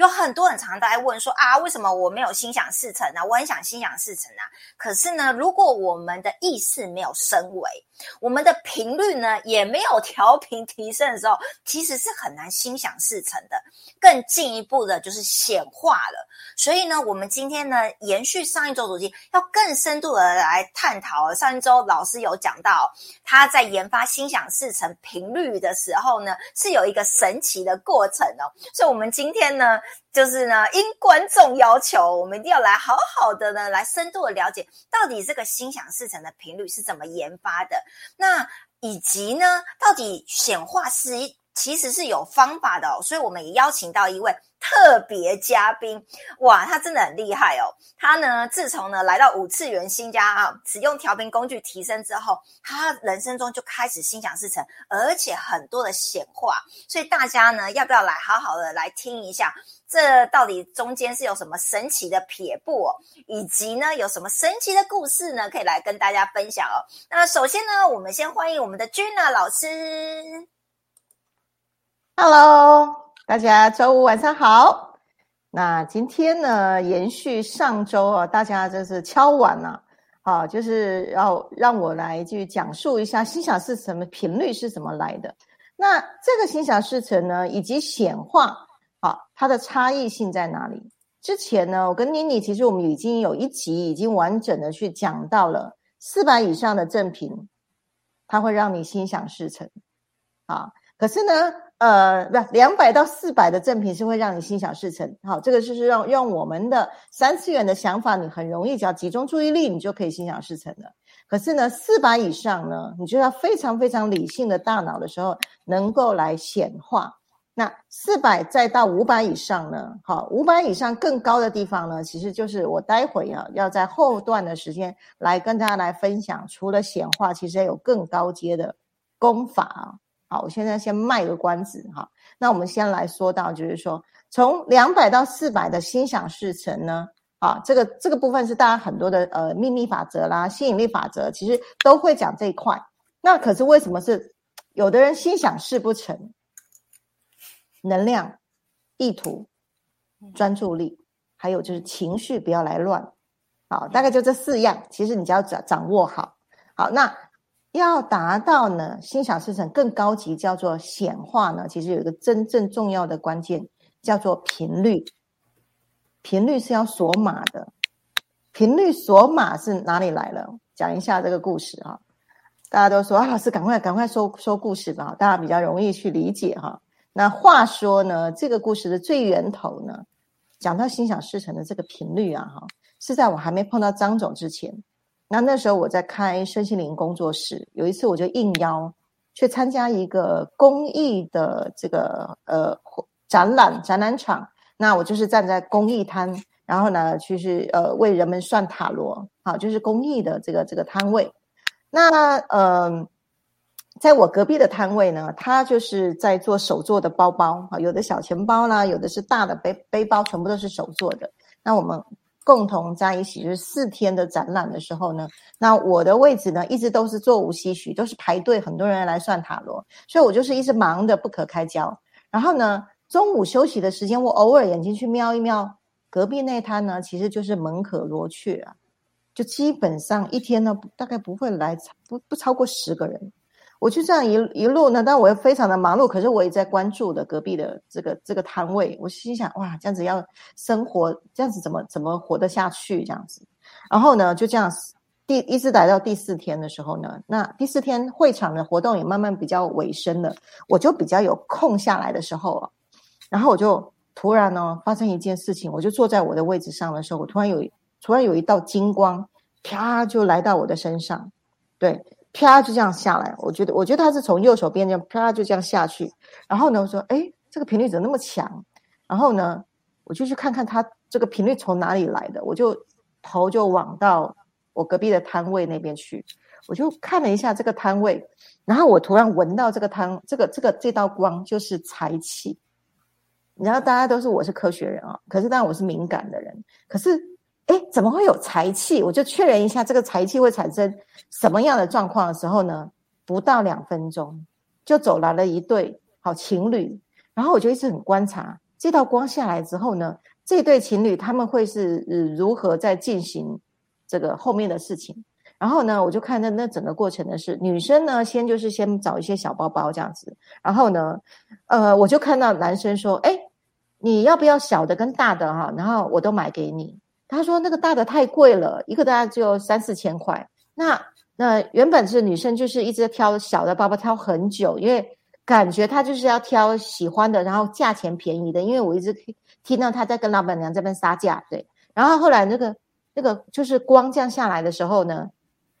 有很多人常常在问说啊，为什么我没有心想事成呢？我很想心想事成啊，可是呢，如果我们的意识没有升维，我们的频率呢也没有调频提升的时候，其实是很难心想事成的。更进一步的就是显化了。所以呢，我们今天呢，延续上一周主题，要更深度的来探讨。上一周老师有讲到，他在研发心想事成频率的时候呢，是有一个神奇的过程哦。所以，我们今天呢，就是呢，因观众要求，我们一定要来好好的呢，来深度的了解，到底这个心想事成的频率是怎么研发的。那以及呢，到底显化是其实是有方法的哦。所以，我们也邀请到一位。特别嘉宾，哇，他真的很厉害哦！他呢，自从呢来到五次元新家啊，使用调频工具提升之后，他人生中就开始心想事成，而且很多的显化。所以大家呢，要不要来好好的来听一下，这到底中间是有什么神奇的撇步，以及呢有什么神奇的故事呢，可以来跟大家分享哦。那首先呢，我们先欢迎我们的 Gina 老师。Hello。大家周五晚上好。那今天呢，延续上周啊，大家就是敲碗了啊，就是要让我来去讲述一下心想事成的频率是怎么来的。那这个心想事成呢，以及显化，它的差异性在哪里？之前呢，我跟妮妮其实我们已经有一集已经完整的去讲到了四百以上的正品，它会让你心想事成啊。可是呢？呃，不，两百到四百的正品是会让你心想事成。好，这个就是用用我们的三次元的想法，你很容易只要集中注意力，你就可以心想事成的。可是呢，四百以上呢，你就要非常非常理性的大脑的时候，能够来显化。那四百再到五百以上呢？好，五百以上更高的地方呢，其实就是我待会啊要在后段的时间来跟大家来分享。除了显化，其实还有更高阶的功法啊。好，我现在先卖个关子哈。那我们先来说到，就是说从两百到四百的心想事成呢，啊，这个这个部分是大家很多的呃秘密法则啦、吸引力法则，其实都会讲这一块。那可是为什么是有的人心想事不成？能量、意图、专注力，还有就是情绪不要来乱。好，大概就这四样，其实你只要掌掌握好。好，那。要达到呢，心想事成更高级，叫做显化呢。其实有一个真正重要的关键，叫做频率。频率是要锁码的。频率锁码是哪里来了？讲一下这个故事哈。大家都说啊，老师赶快赶快说说故事吧，大家比较容易去理解哈。那话说呢，这个故事的最源头呢，讲到心想事成的这个频率啊，哈，是在我还没碰到张总之前。那那时候我在开身心灵工作室，有一次我就应邀去参加一个公益的这个呃展览展览场。那我就是站在公益摊，然后呢，就是呃为人们算塔罗，好，就是公益的这个这个摊位。那呃，在我隔壁的摊位呢，他就是在做手做的包包啊，有的小钱包啦，有的是大的背背包，全部都是手做的。那我们。共同在一起就是四天的展览的时候呢，那我的位置呢一直都是座无虚席，都是排队，很多人来算塔罗，所以我就是一直忙得不可开交。然后呢，中午休息的时间，我偶尔眼睛去瞄一瞄隔壁那摊呢，其实就是门可罗雀啊，就基本上一天呢大概不会来不不超过十个人。我就这样一一路呢，但我又非常的忙碌，可是我也在关注的隔壁的这个这个摊位。我心想，哇，这样子要生活，这样子怎么怎么活得下去？这样子，然后呢，就这样第一直来到第四天的时候呢，那第四天会场的活动也慢慢比较尾声了，我就比较有空下来的时候啊，然后我就突然呢发生一件事情，我就坐在我的位置上的时候，我突然有突然有一道金光，啪就来到我的身上，对。啪就这样下来，我觉得，我觉得他是从右手边这样啪就这样下去。然后呢，我说，哎，这个频率怎么那么强？然后呢，我就去看看他这个频率从哪里来的。我就头就往到我隔壁的摊位那边去，我就看了一下这个摊位，然后我突然闻到这个摊这个这个这道光就是财气。然后大家都是我是科学人啊，可是当然我是敏感的人，可是。哎，怎么会有财气？我就确认一下，这个财气会产生什么样的状况的时候呢？不到两分钟，就走来了一对好情侣。然后我就一直很观察这道光下来之后呢，这对情侣他们会是如何在进行这个后面的事情？然后呢，我就看那那整个过程呢是女生呢先就是先找一些小包包这样子，然后呢，呃，我就看到男生说，哎，你要不要小的跟大的哈？然后我都买给你。他说那个大的太贵了，一个大概只有三四千块。那那原本是女生就是一直挑小的包包挑很久，因为感觉她就是要挑喜欢的，然后价钱便宜的。因为我一直听到她在跟老板娘这边杀价，对。然后后来那个那个就是光降下来的时候呢。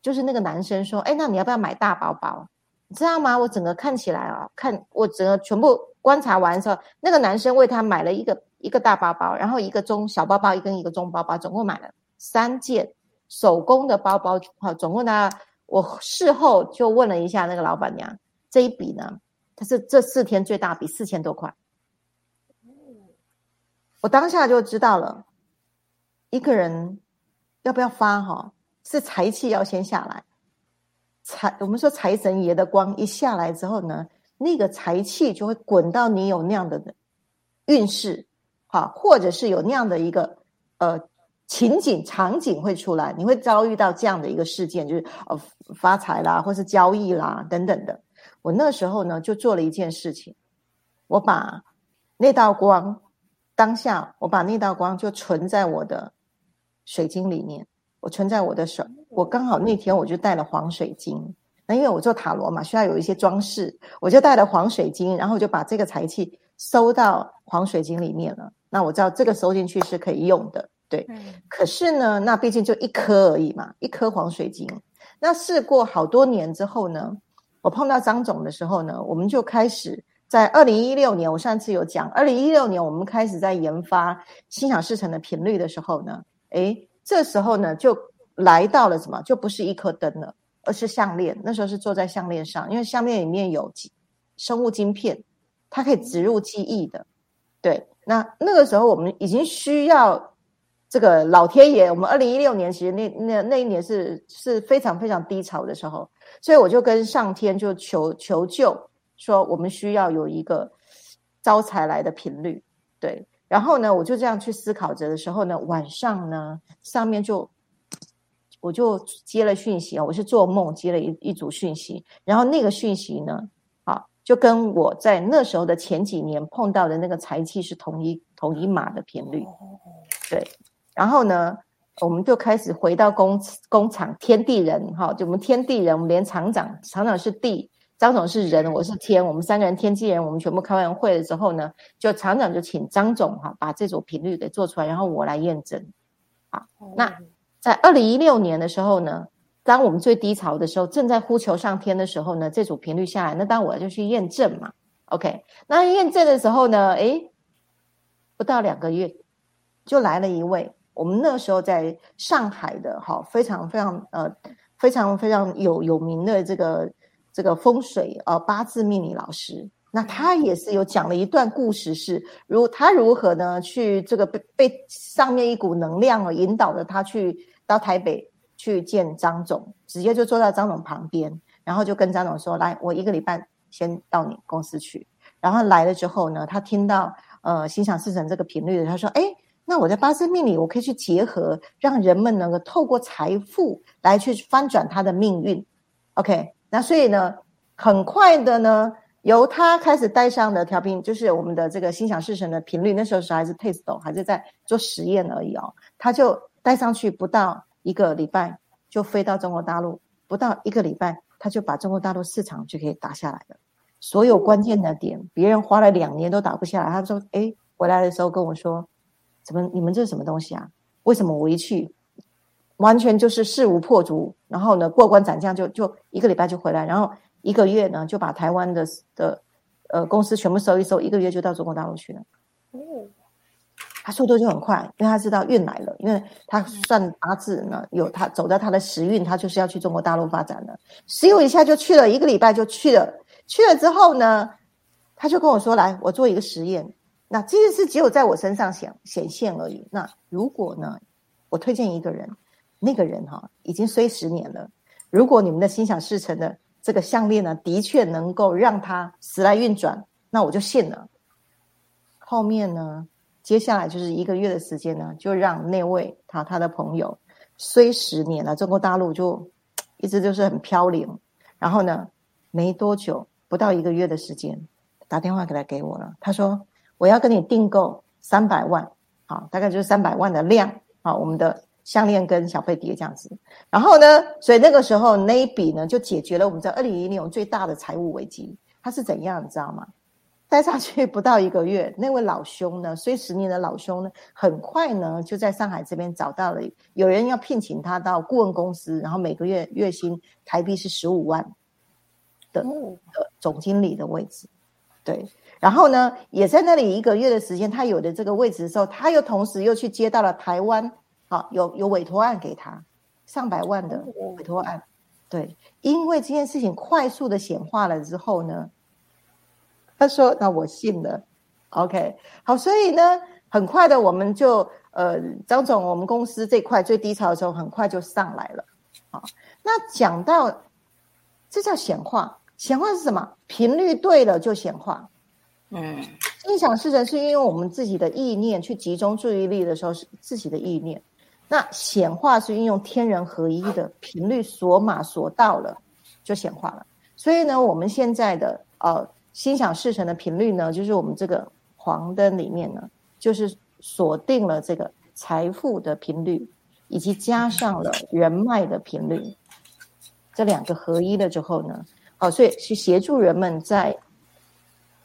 就是那个男生说：“哎，那你要不要买大包包？你知道吗？我整个看起来啊，看我整个全部观察完的时候，那个男生为他买了一个一个大包包，然后一个中小包包，一跟一个中包包，总共买了三件手工的包包。好，总共呢，我事后就问了一下那个老板娘，这一笔呢，它是这四天最大笔，四千多块。我当下就知道了，一个人要不要发哈？”是财气要先下来，财我们说财神爷的光一下来之后呢，那个财气就会滚到你有那样的运势，好，或者是有那样的一个呃情景场景会出来，你会遭遇到这样的一个事件，就是呃发财啦，或是交易啦等等的。我那时候呢就做了一件事情，我把那道光当下，我把那道光就存在我的水晶里面。我存在我的手，我刚好那天我就带了黄水晶，那因为我做塔罗嘛，需要有一些装饰，我就带了黄水晶，然后就把这个财气收到黄水晶里面了。那我知道这个收进去是可以用的，对。可是呢，那毕竟就一颗而已嘛，一颗黄水晶。那试过好多年之后呢，我碰到张总的时候呢，我们就开始在二零一六年，我上次有讲，二零一六年我们开始在研发心想事成的频率的时候呢，诶。这时候呢，就来到了什么？就不是一颗灯了，而是项链。那时候是坐在项链上，因为项链里面有生物晶片，它可以植入记忆的。对，那那个时候我们已经需要这个老天爷。我们二零一六年其实那那那一年是是非常非常低潮的时候，所以我就跟上天就求求救，说我们需要有一个招财来的频率。对。然后呢，我就这样去思考着的时候呢，晚上呢，上面就我就接了讯息啊，我是做梦接了一一组讯息，然后那个讯息呢，就跟我在那时候的前几年碰到的那个财气是同一同一码的频率，对，然后呢，我们就开始回到工工厂，天地人哈，就我们天地人，我们连厂长厂长是地。张总是人，我是天，我们三个人天地人，我们全部开完会了之后呢，就厂长就请张总哈把这组频率给做出来，然后我来验证。好，那在二零一六年的时候呢，当我们最低潮的时候，正在呼求上天的时候呢，这组频率下来，那当我就去验证嘛。OK，那验证的时候呢，诶，不到两个月就来了一位，我们那时候在上海的哈，非常非常呃非常非常有有名的这个。这个风水呃八字命理老师，那他也是有讲了一段故事，是如他如何呢去这个被被上面一股能量啊引导着他去到台北去见张总，直接就坐在张总旁边，然后就跟张总说：“来，我一个礼拜先到你公司去。”然后来了之后呢，他听到呃心想事成这个频率的，他说：“哎，那我在八字命里我可以去结合，让人们能够透过财富来去翻转他的命运。”OK。那所以呢，很快的呢，由他开始带上的调频，就是我们的这个心想事成的频率。那时候是还是 test，还是在做实验而已哦。他就带上去不到一个礼拜，就飞到中国大陆，不到一个礼拜，他就把中国大陆市场就可以打下来了。所有关键的点，别人花了两年都打不下来。他说：“哎，回来的时候跟我说，怎么你们这是什么东西啊？为什么我一去？”完全就是势如破竹，然后呢过关斩将就就一个礼拜就回来，然后一个月呢就把台湾的的呃公司全部收一收，一个月就到中国大陆去了。哦，他速度就很快，因为他知道运来了，因为他算八字呢，有他走在他的时运，他就是要去中国大陆发展的。十有一下就去了一个礼拜就去了，去了之后呢，他就跟我说：“来，我做一个实验。那这件事只有在我身上显显现而已。那如果呢，我推荐一个人。”那个人哈已经衰十年了。如果你们的心想事成的这个项链呢，的确能够让他时来运转，那我就信了。后面呢，接下来就是一个月的时间呢，就让那位他他的朋友，虽十年了，中国大陆就 一直就是很飘零。然后呢，没多久，不到一个月的时间，打电话给他给我了。他说：“我要跟你订购三百万，好，大概就是三百万的量，好，我们的项链跟小飞碟这样子。然后呢，所以那个时候那一笔呢，就解决了我们在二零一零年最大的财务危机。它是怎样，你知道吗？待上去不到一个月，那位老兄呢，虽十年的老兄呢，很快呢就在上海这边找到了有人要聘请他到顾问公司，然后每个月月薪台币是十五万。”的的总经理的位置，对，然后呢，也在那里一个月的时间，他有的这个位置的时候，他又同时又去接到了台湾，好有有委托案给他上百万的委托案，对，因为这件事情快速的显化了之后呢，他说那我信了，OK，好，所以呢，很快的我们就呃，张总，我们公司这块最低潮的时候，很快就上来了，好，那讲到这叫显化。显化是什么？频率对了就显化。嗯，心想事成是运用我们自己的意念去集中注意力的时候是自己的意念。那显化是运用天人合一的频率锁码锁到了就显化了。所以呢，我们现在的呃心想事成的频率呢，就是我们这个黄灯里面呢，就是锁定了这个财富的频率，以及加上了人脉的频率，这两个合一了之后呢。好，所以是协助人们在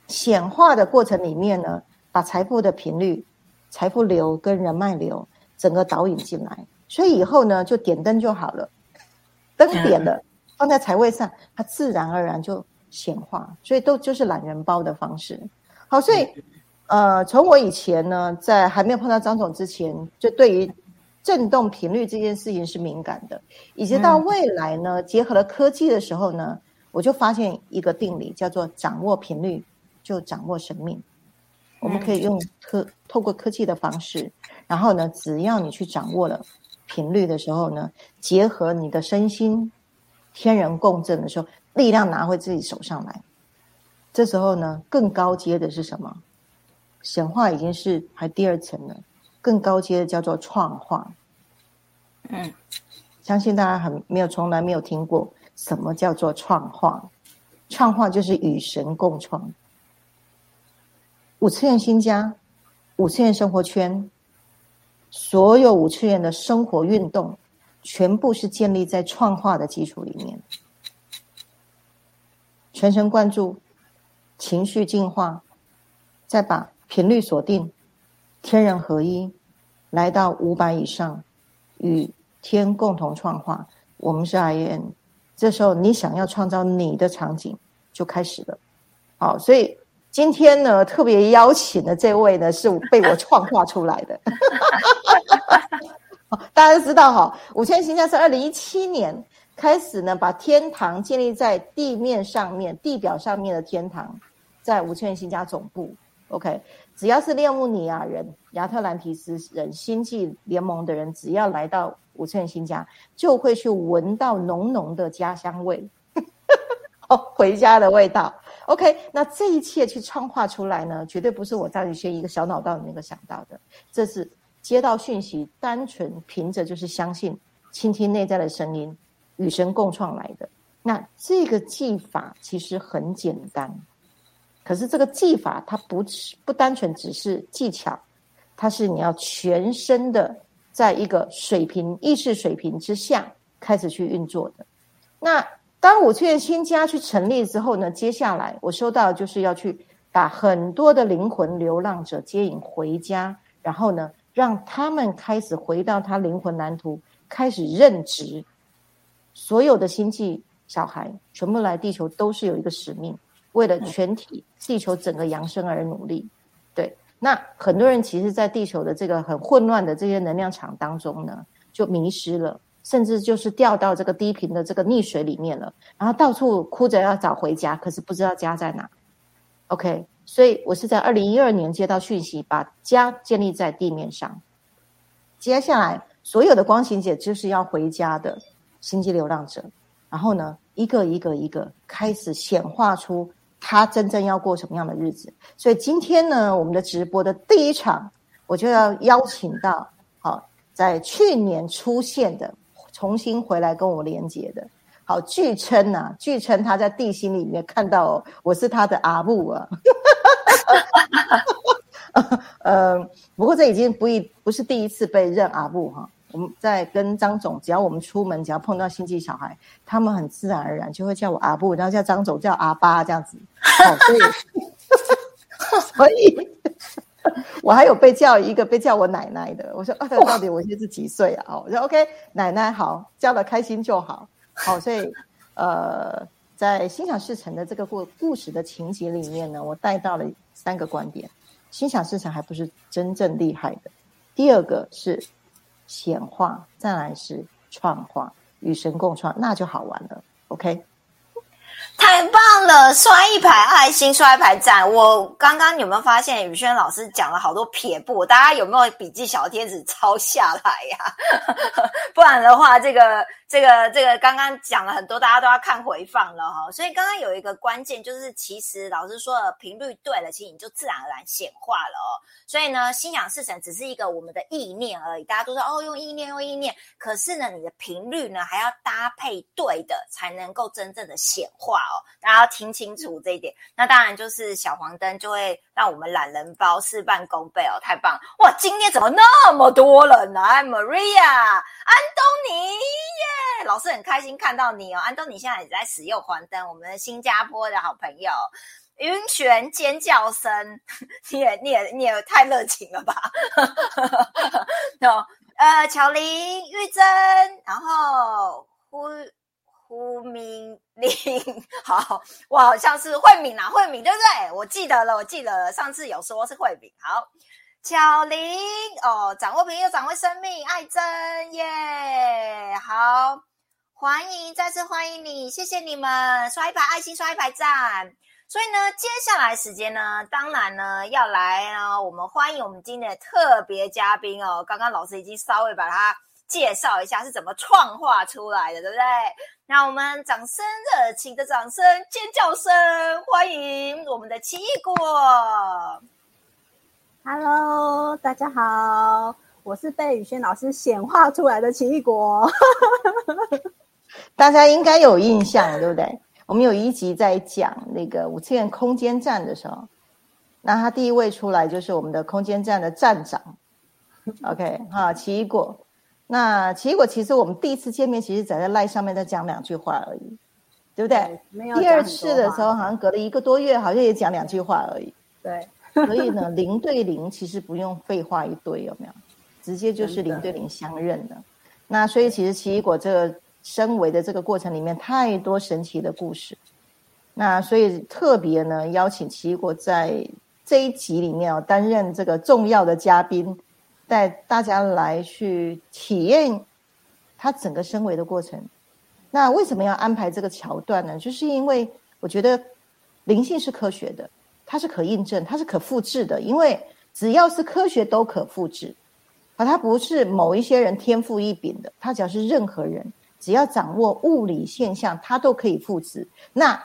显化的过程里面呢，把财富的频率、财富流跟人脉流整个导引进来。所以以后呢，就点灯就好了，灯点了，放在财位上，它自然而然就显化。所以都就是懒人包的方式。好，所以呃，从我以前呢，在还没有碰到张总之前，就对于振动频率这件事情是敏感的，以及到未来呢，结合了科技的时候呢。我就发现一个定理，叫做掌握频率就掌握生命。我们可以用科透过科技的方式，然后呢，只要你去掌握了频率的时候呢，结合你的身心天人共振的时候，力量拿回自己手上来。这时候呢，更高阶的是什么？显化已经是还第二层了，更高阶的叫做创化。嗯，相信大家很没有从来没有听过。什么叫做创化？创化就是与神共创。五次元新家，五次元生活圈，所有五次元的生活运动，全部是建立在创化的基础里面。全神贯注，情绪净化，再把频率锁定，天人合一，来到五百以上，与天共同创化。我们是 I N。这时候，你想要创造你的场景就开始了。好，所以今天呢，特别邀请的这位呢，是被我创化出来的。大家都知道哈，五千形象是二零一七年开始呢，把天堂建立在地面上面、地表上面的天堂，在五千新家总部。OK，只要是列穆尼亚人、亚特兰提斯人、星际联盟的人，只要来到。五千元新家就会去闻到浓浓的家乡味，哦，回家的味道。OK，那这一切去创化出来呢，绝对不是我张宇轩一个小脑袋里面想到的，这是接到讯息，单纯凭着就是相信，倾听内在的声音，与神共创来的。那这个技法其实很简单，可是这个技法它不是不单纯只是技巧，它是你要全身的。在一个水平意识水平之下开始去运作的。那当五次元新家去成立之后呢？接下来我收到就是要去把很多的灵魂流浪者接引回家，然后呢，让他们开始回到他灵魂蓝图，开始任职。所有的星际小孩全部来地球都是有一个使命，为了全体地球整个扬升而努力。对那很多人其实，在地球的这个很混乱的这些能量场当中呢，就迷失了，甚至就是掉到这个低频的这个溺水里面了，然后到处哭着要找回家，可是不知道家在哪。OK，所以我是在二零一二年接到讯息，把家建立在地面上。接下来所有的光行姐就是要回家的星际流浪者，然后呢，一个一个一个开始显化出他真正要过什么样的日子。所以今天呢，我们的直播的第一场，我就要邀请到，好，在去年出现的，重新回来跟我连接的，好，据称呐，据称他在地心里面看到我是他的阿布啊。呃，不过这已经不一不是第一次被认阿布哈。我们在跟张总，只要我们出门，只要碰到星际小孩，他们很自然而然就会叫我阿布，然后叫张总叫阿巴这样子。所以，所以，我还有被叫一个被叫我奶奶的。我说啊，到底我现在是几岁啊？我说 OK，奶奶好，叫的开心就好。好，所以呃，在心想事成的这个故故事的情节里面呢，我带到了三个观点。心想事成还不是真正厉害的。第二个是显化，再来是创化，与神共创，那就好玩了。OK。太棒了！刷一排爱心，刷一排赞。我刚刚有没有发现宇轩老师讲了好多撇步？大家有没有笔记小贴纸抄下来呀？不然的话，这个、这个、这个刚刚讲了很多，大家都要看回放了哈。所以刚刚有一个关键，就是其实老师说的频率对了，其实你就自然而然显化了哦。所以呢，心想事成只是一个我们的意念而已。大家都说哦，用意念，用意念。可是呢，你的频率呢，还要搭配对的，才能够真正的显化。哦，大家要听清楚这一点。那当然就是小黄灯就会让我们懒人包事半功倍哦，太棒了！哇，今天怎么那么多人呢？Maria，安东尼耶，老师很开心看到你哦。安东尼现在也在使用黄灯，我们新加坡的好朋友，晕眩尖叫声，你也你也你也太热情了吧？哦，呃，巧玲、玉珍，然后呼。胡明玲，好，我好像是慧敏啊，慧敏对不对？我记得了，我记得了，上次有说是慧敏。好，巧玲哦，掌握平又掌握生命，爱真耶，好，欢迎再次欢迎你，谢谢你们，刷一排爱心，刷一排赞。所以呢，接下来时间呢，当然呢要来呢，我们欢迎我们今天的特别嘉宾哦。刚刚老师已经稍微把他介绍一下是怎么创化出来的，对不对？让我们掌声热情的掌声尖叫声欢迎我们的奇异果。Hello，大家好，我是被宇轩老师显化出来的奇异果。大家应该有印象，对不对？我们有一集在讲那个五次元空间站的时候，那他第一位出来就是我们的空间站的站长。OK，哈，奇异果。那奇异果其实我们第一次见面，其实在在赖上面再讲两句话而已，对不对？没有。第二次的时候，好像隔了一个多月，好像也讲两句话而已。对。所以呢，零对零其实不用废话一堆，有没有？直接就是零对零相认的。那所以其实奇异果这个升维的这个过程里面，太多神奇的故事。那所以特别呢，邀请奇异果在这一集里面哦，担任这个重要的嘉宾。带大家来去体验他整个升维的过程。那为什么要安排这个桥段呢？就是因为我觉得灵性是科学的，它是可印证，它是可复制的。因为只要是科学都可复制，而它不是某一些人天赋异禀的，它只要是任何人，只要掌握物理现象，它都可以复制。那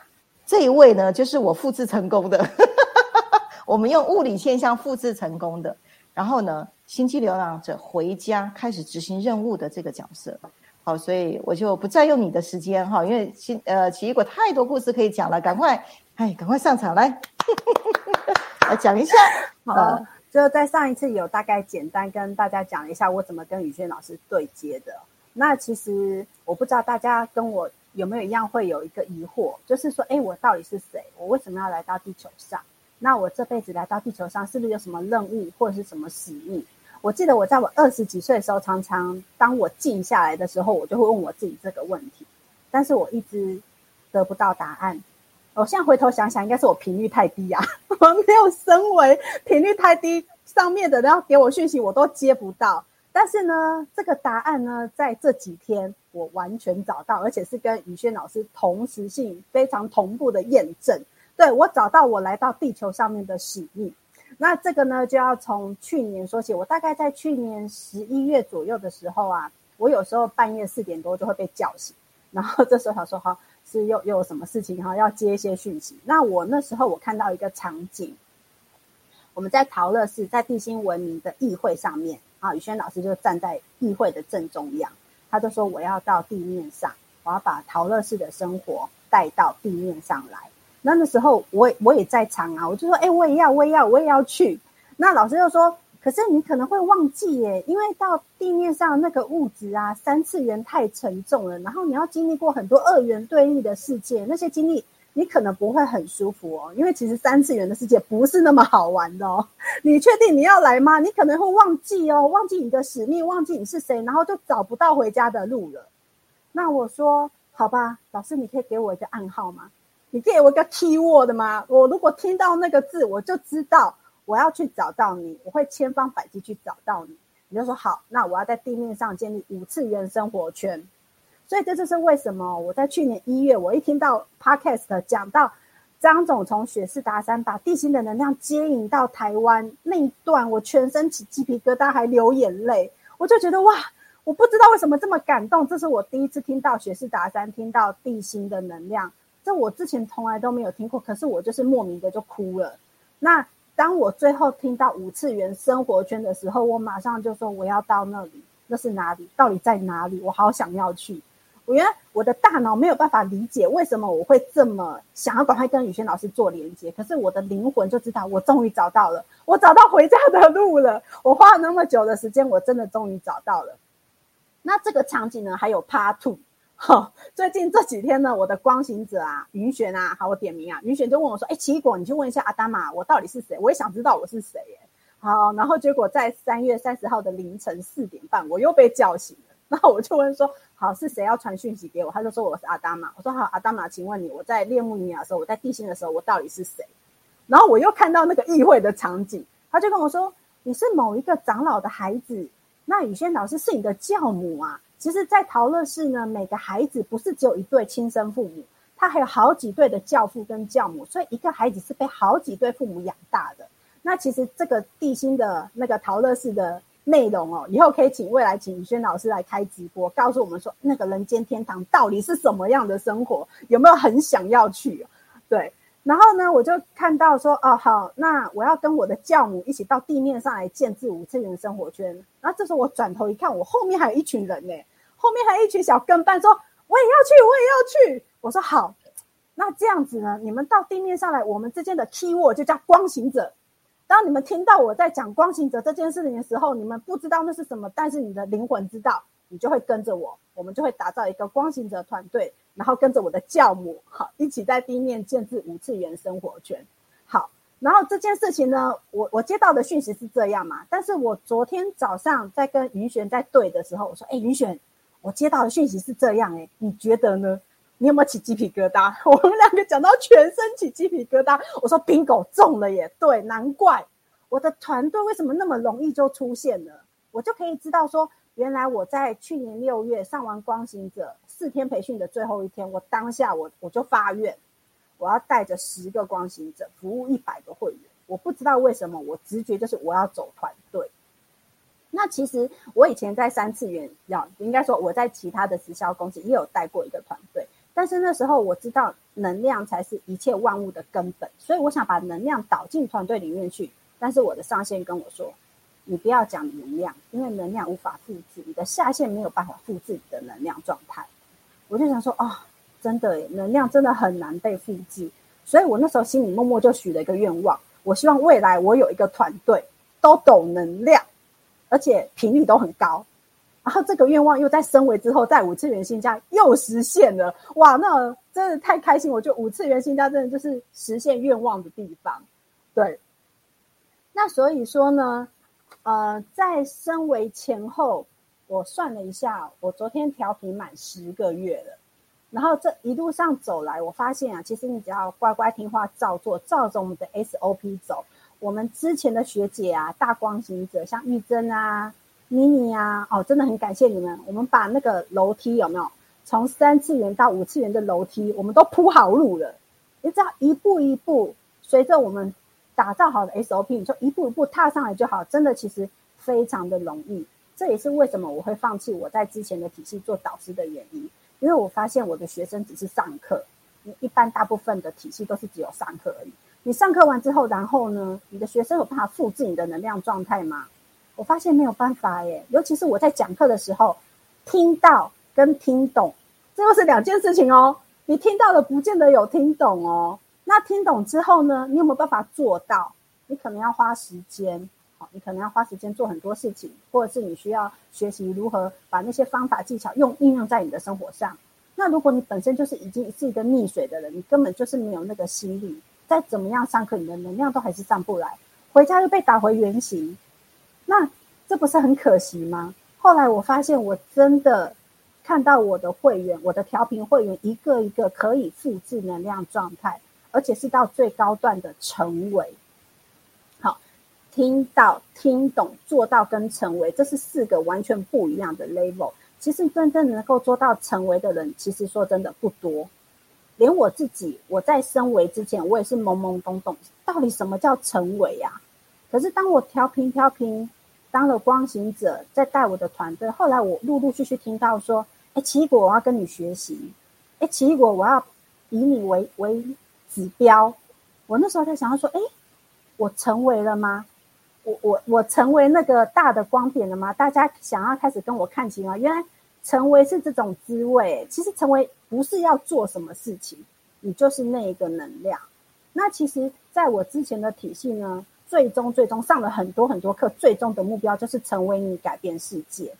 这一位呢，就是我复制成功的。我们用物理现象复制成功的，然后呢？星际流浪者回家开始执行任务的这个角色，好，所以我就不再用你的时间哈，因为新呃奇异果太多故事可以讲了，赶快，哎，赶快上场来，来讲一下。好，就在上一次有大概简单跟大家讲一下我怎么跟宇轩老师对接的。那其实我不知道大家跟我有没有一样会有一个疑惑，就是说，哎，我到底是谁？我为什么要来到地球上？那我这辈子来到地球上，是不是有什么任务或者是什么使命？我记得我在我二十几岁的时候，常常当我静下来的时候，我就会问我自己这个问题，但是我一直得不到答案。我现在回头想想，应该是我频率太低啊，我没有升维，频率太低，上面的人要给我讯息我都接不到。但是呢，这个答案呢，在这几天我完全找到，而且是跟宇轩老师同时性非常同步的验证。对我找到我来到地球上面的使命。那这个呢，就要从去年说起。我大概在去年十一月左右的时候啊，我有时候半夜四点多就会被叫醒，然后这时候想说，好，是又又有什么事情哈，要接一些讯息。那我那时候我看到一个场景，我们在陶乐市，在地心文明的议会上面啊，宇轩老师就站在议会的正中央，他就说我要到地面上，我要把陶乐市的生活带到地面上来。那那时候我我也在场啊，我就说，哎，我也要，我也要，我也要去。那老师就说。可是你可能会忘记耶，因为到地面上那个物质啊，三次元太沉重了，然后你要经历过很多二元对立的世界，那些经历你可能不会很舒服哦，因为其实三次元的世界不是那么好玩的哦。你确定你要来吗？你可能会忘记哦，忘记你的使命，忘记你是谁，然后就找不到回家的路了。那我说好吧，老师，你可以给我一个暗号吗？你给我一个 key word 吗？我如果听到那个字，我就知道。我要去找到你，我会千方百计去找到你。你就说好，那我要在地面上建立五次元生活圈。所以这就是为什么我在去年一月，我一听到 podcast 讲到张总从雪士达山把地心的能量接引到台湾那一段，我全身起鸡皮疙瘩，还流眼泪。我就觉得哇，我不知道为什么这么感动。这是我第一次听到雪士达山，听到地心的能量，这我之前从来都没有听过。可是我就是莫名的就哭了。那。当我最后听到五次元生活圈的时候，我马上就说我要到那里。那是哪里？到底在哪里？我好想要去。我原来我的大脑没有办法理解为什么我会这么想要赶快跟宇轩老师做连接，可是我的灵魂就知道，我终于找到了，我找到回家的路了。我花了那么久的时间，我真的终于找到了。那这个场景呢？还有 Part Two。好，最近这几天呢，我的光行者啊，云璇啊，好，我点名啊，云璇就问我说：“哎，奇异果，你去问一下阿丹玛，我到底是谁？我也想知道我是谁。”耶。好，然后结果在三月三十号的凌晨四点半，我又被叫醒了。然后我就问说：“好，是谁要传讯息给我？”他就说：“我是阿达玛。”我说：“好，阿达玛，请问你，我在列木尼亚的时候，我在地心的时候，我到底是谁？”然后我又看到那个议会的场景，他就跟我说：“你是某一个长老的孩子，那宇轩老师是你的教母啊。”其实，在陶乐市呢，每个孩子不是只有一对亲生父母，他还有好几对的教父跟教母，所以一个孩子是被好几对父母养大的。那其实这个地心的那个陶乐市的内容哦，以后可以请未来请宇轩老师来开直播，告诉我们说那个人间天堂到底是什么样的生活，有没有很想要去？对。然后呢，我就看到说，哦，好，那我要跟我的教母一起到地面上来建制五次元生活圈。然后这时候我转头一看，我后面还有一群人呢，后面还有一群小跟班，说我也要去，我也要去。我说好，那这样子呢，你们到地面上来，我们之间的 key word 就叫光行者。当你们听到我在讲光行者这件事情的时候，你们不知道那是什么，但是你的灵魂知道，你就会跟着我，我们就会打造一个光行者团队。然后跟着我的教母，好，一起在地面建制五次元生活圈。好，然后这件事情呢，我我接到的讯息是这样嘛？但是我昨天早上在跟云璇在对的时候，我说：“哎，云璇，我接到的讯息是这样，哎，你觉得呢？你有没有起鸡皮疙瘩？” 我们两个讲到全身起鸡皮疙瘩。我说冰狗中了耶！对，难怪我的团队为什么那么容易就出现了，我就可以知道说。”原来我在去年六月上完光行者四天培训的最后一天，我当下我我就发愿，我要带着十个光行者服务一百个会员。我不知道为什么，我直觉就是我要走团队。那其实我以前在三次元，要应该说我在其他的直销公司也有带过一个团队，但是那时候我知道能量才是一切万物的根本，所以我想把能量导进团队里面去。但是我的上线跟我说。你不要讲能量，因为能量无法复制，你的下线没有办法复制你的能量状态。我就想说，哦，真的，能量真的很难被复制。所以我那时候心里默默就许了一个愿望，我希望未来我有一个团队都懂能量，而且频率都很高。然后这个愿望又在升维之后，在五次元新家又实现了。哇，那真的太开心！我觉得五次元新家真的就是实现愿望的地方。对，那所以说呢？呃，在升维前后，我算了一下，我昨天调频满十个月了。然后这一路上走来，我发现啊，其实你只要乖乖听话照做，照着我们的 SOP 走，我们之前的学姐啊，大光行者，像玉珍啊、妮妮啊，哦，真的很感谢你们。我们把那个楼梯有没有从三次元到五次元的楼梯，我们都铺好路了。你只要一步一步，随着我们。打造好的 SOP，你就一步一步踏上来就好，真的其实非常的容易。这也是为什么我会放弃我在之前的体系做导师的原因。因为我发现我的学生只是上课，一般大部分的体系都是只有上课而已。你上课完之后，然后呢，你的学生有办法复制你的能量状态吗？我发现没有办法耶。尤其是我在讲课的时候，听到跟听懂，这又是两件事情哦。你听到了，不见得有听懂哦。那听懂之后呢，你有没有办法做到？你可能要花时间，好，你可能要花时间做很多事情，或者是你需要学习如何把那些方法技巧用应用在你的生活上。那如果你本身就是已经是一个溺水的人，你根本就是没有那个心力。再怎么样上课，你的能量都还是上不来，回家又被打回原形，那这不是很可惜吗？后来我发现，我真的看到我的会员，我的调频会员一个一个可以复制能量状态，而且是到最高段的成为。好，听到、听懂、做到跟成为，这是四个完全不一样的 level。其实真正能够做到成为的人，其实说真的不多。连我自己，我在升维之前，我也是懵懵懂懂，到底什么叫成为呀？可是当我调频调频，当了光行者，在带我的团队，后来我陆陆续续听到说，哎，奇异果我要跟你学习，哎，奇异果我要以你为为指标。我那时候在想要，说，哎，我成为了吗？我我我成为那个大的光点了吗？大家想要开始跟我看齐吗？原来。成为是这种滋味，其实成为不是要做什么事情，你就是那一个能量。那其实在我之前的体系呢，最终最终上了很多很多课，最终的目标就是成为你改变世界。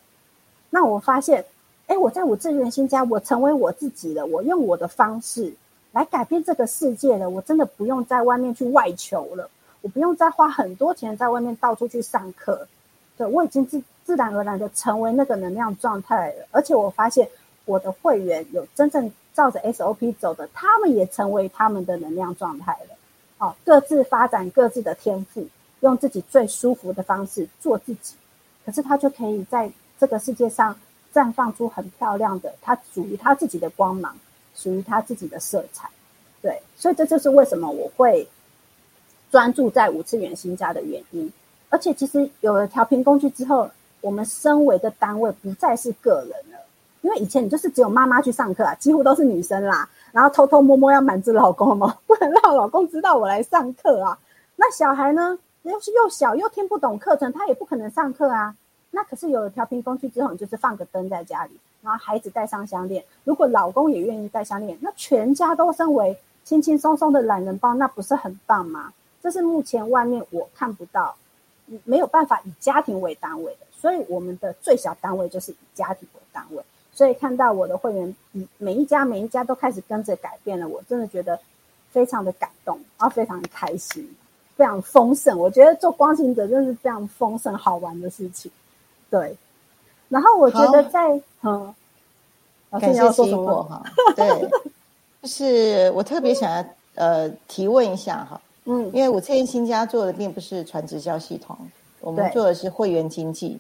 那我发现，哎，我在我这元新家，我成为我自己了，我用我的方式来改变这个世界了。我真的不用在外面去外求了，我不用再花很多钱在外面到处去上课。对我已经自。自然而然的成为那个能量状态了，而且我发现我的会员有真正照着 SOP 走的，他们也成为他们的能量状态了。哦，各自发展各自的天赋，用自己最舒服的方式做自己，可是他就可以在这个世界上绽放出很漂亮的，他属于他自己的光芒，属于他自己的色彩。对，所以这就是为什么我会专注在五次元新家的原因。而且其实有了调频工具之后。我们身为的单位不再是个人了，因为以前你就是只有妈妈去上课啊，几乎都是女生啦，然后偷偷摸摸要瞒着老公嘛，不能让老公知道我来上课啊。那小孩呢，要是又小又听不懂课程，他也不可能上课啊。那可是有了调频工具之后，你就是放个灯在家里，然后孩子戴上项链，如果老公也愿意戴项链，那全家都身为轻轻松松的懒人包，那不是很棒吗？这是目前外面我看不到，没有办法以家庭为单位的。所以我们的最小单位就是以家庭为单位，所以看到我的会员，以每一家每一家都开始跟着改变了，我真的觉得非常的感动，然后非常的开心，非常丰盛。我觉得做光行者真是非常丰盛好玩的事情。对，然后我觉得在嗯，感谢结果哈，对，就是我特别想要呃提问一下哈，嗯，因为我这边新家做的并不是传直销系统，我们做的是会员经济。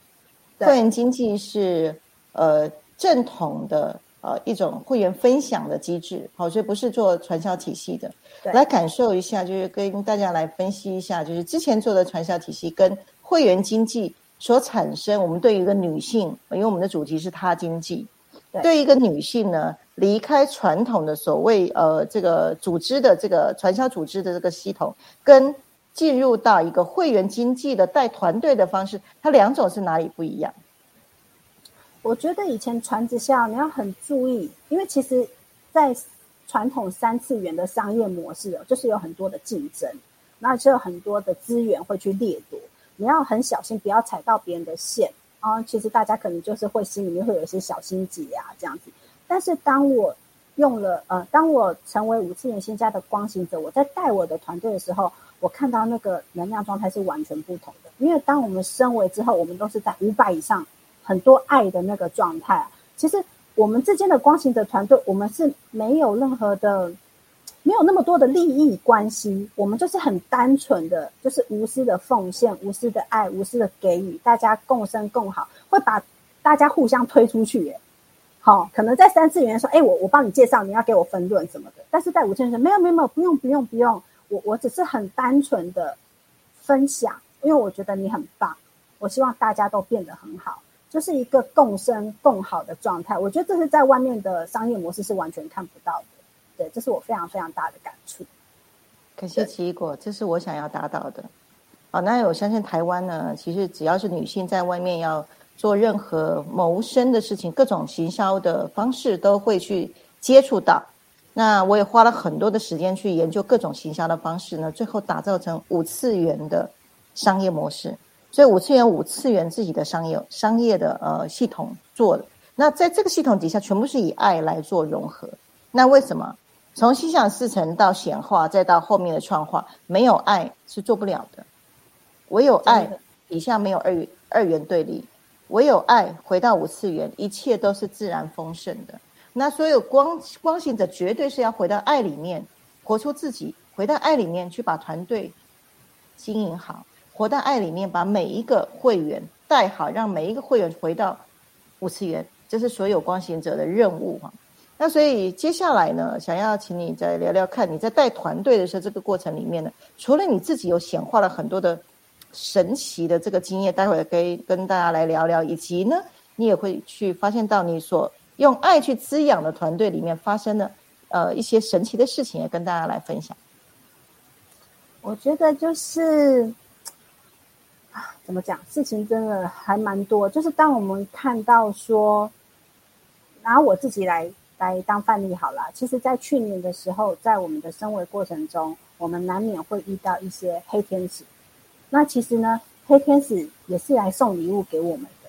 会员经济是呃正统的呃一种会员分享的机制，好，所以不是做传销体系的。来感受一下，就是跟大家来分析一下，就是之前做的传销体系跟会员经济所产生，我们对于一个女性，因为我们的主题是她经济，对。一个女性呢，离开传统的所谓呃这个组织的这个传销组织的这个系统，跟进入到一个会员经济的带团队的方式，它两种是哪里不一样？我觉得以前传直销你要很注意，因为其实，在传统三次元的商业模式哦，就是有很多的竞争，那就有很多的资源会去掠夺，你要很小心，不要踩到别人的线啊。其实大家可能就是会心里面会有一些小心结啊，这样子。但是当我用了呃，当我成为五次元新家的光行者，我在带我的团队的时候。我看到那个能量状态是完全不同的，因为当我们升维之后，我们都是在五百以上，很多爱的那个状态啊。其实我们之间的光行者团队，我们是没有任何的，没有那么多的利益关系，我们就是很单纯的，就是无私的奉献、无私的爱、无私的给予，大家共生共好，会把大家互相推出去。耶。好，可能在三次元说，哎，我我帮你介绍，你要给我分润什么的，但是在五次元说，没有没有没有，不用不用不用。我我只是很单纯的分享，因为我觉得你很棒，我希望大家都变得很好。就是一个共生共好的状态。我觉得这是在外面的商业模式是完全看不到的。对，这是我非常非常大的感触。感谢奇异果，这是我想要达到的。好，那我相信台湾呢，其实只要是女性在外面要做任何谋生的事情，各种行销的方式都会去接触到。那我也花了很多的时间去研究各种行销的方式呢，最后打造成五次元的商业模式。所以五次元五次元自己的商业商业的呃系统做的。那在这个系统底下，全部是以爱来做融合。那为什么从心想事成到显化，再到后面的创化，没有爱是做不了的。唯有爱底下没有二元二元对立，唯有爱回到五次元，一切都是自然丰盛的。那所有光光行者绝对是要回到爱里面，活出自己，回到爱里面去把团队经营好，活到爱里面把每一个会员带好，让每一个会员回到五次元，这是所有光行者的任务哈。那所以接下来呢，想要请你再聊聊看，你在带团队的时候，这个过程里面呢，除了你自己有显化了很多的神奇的这个经验，待会可以跟大家来聊聊，以及呢，你也会去发现到你所。用爱去滋养的团队里面发生的呃一些神奇的事情，也跟大家来分享。我觉得就是，怎么讲？事情真的还蛮多。就是当我们看到说，拿我自己来来当范例好了。其实，在去年的时候，在我们的升维过程中，我们难免会遇到一些黑天使。那其实呢，黑天使也是来送礼物给我们的。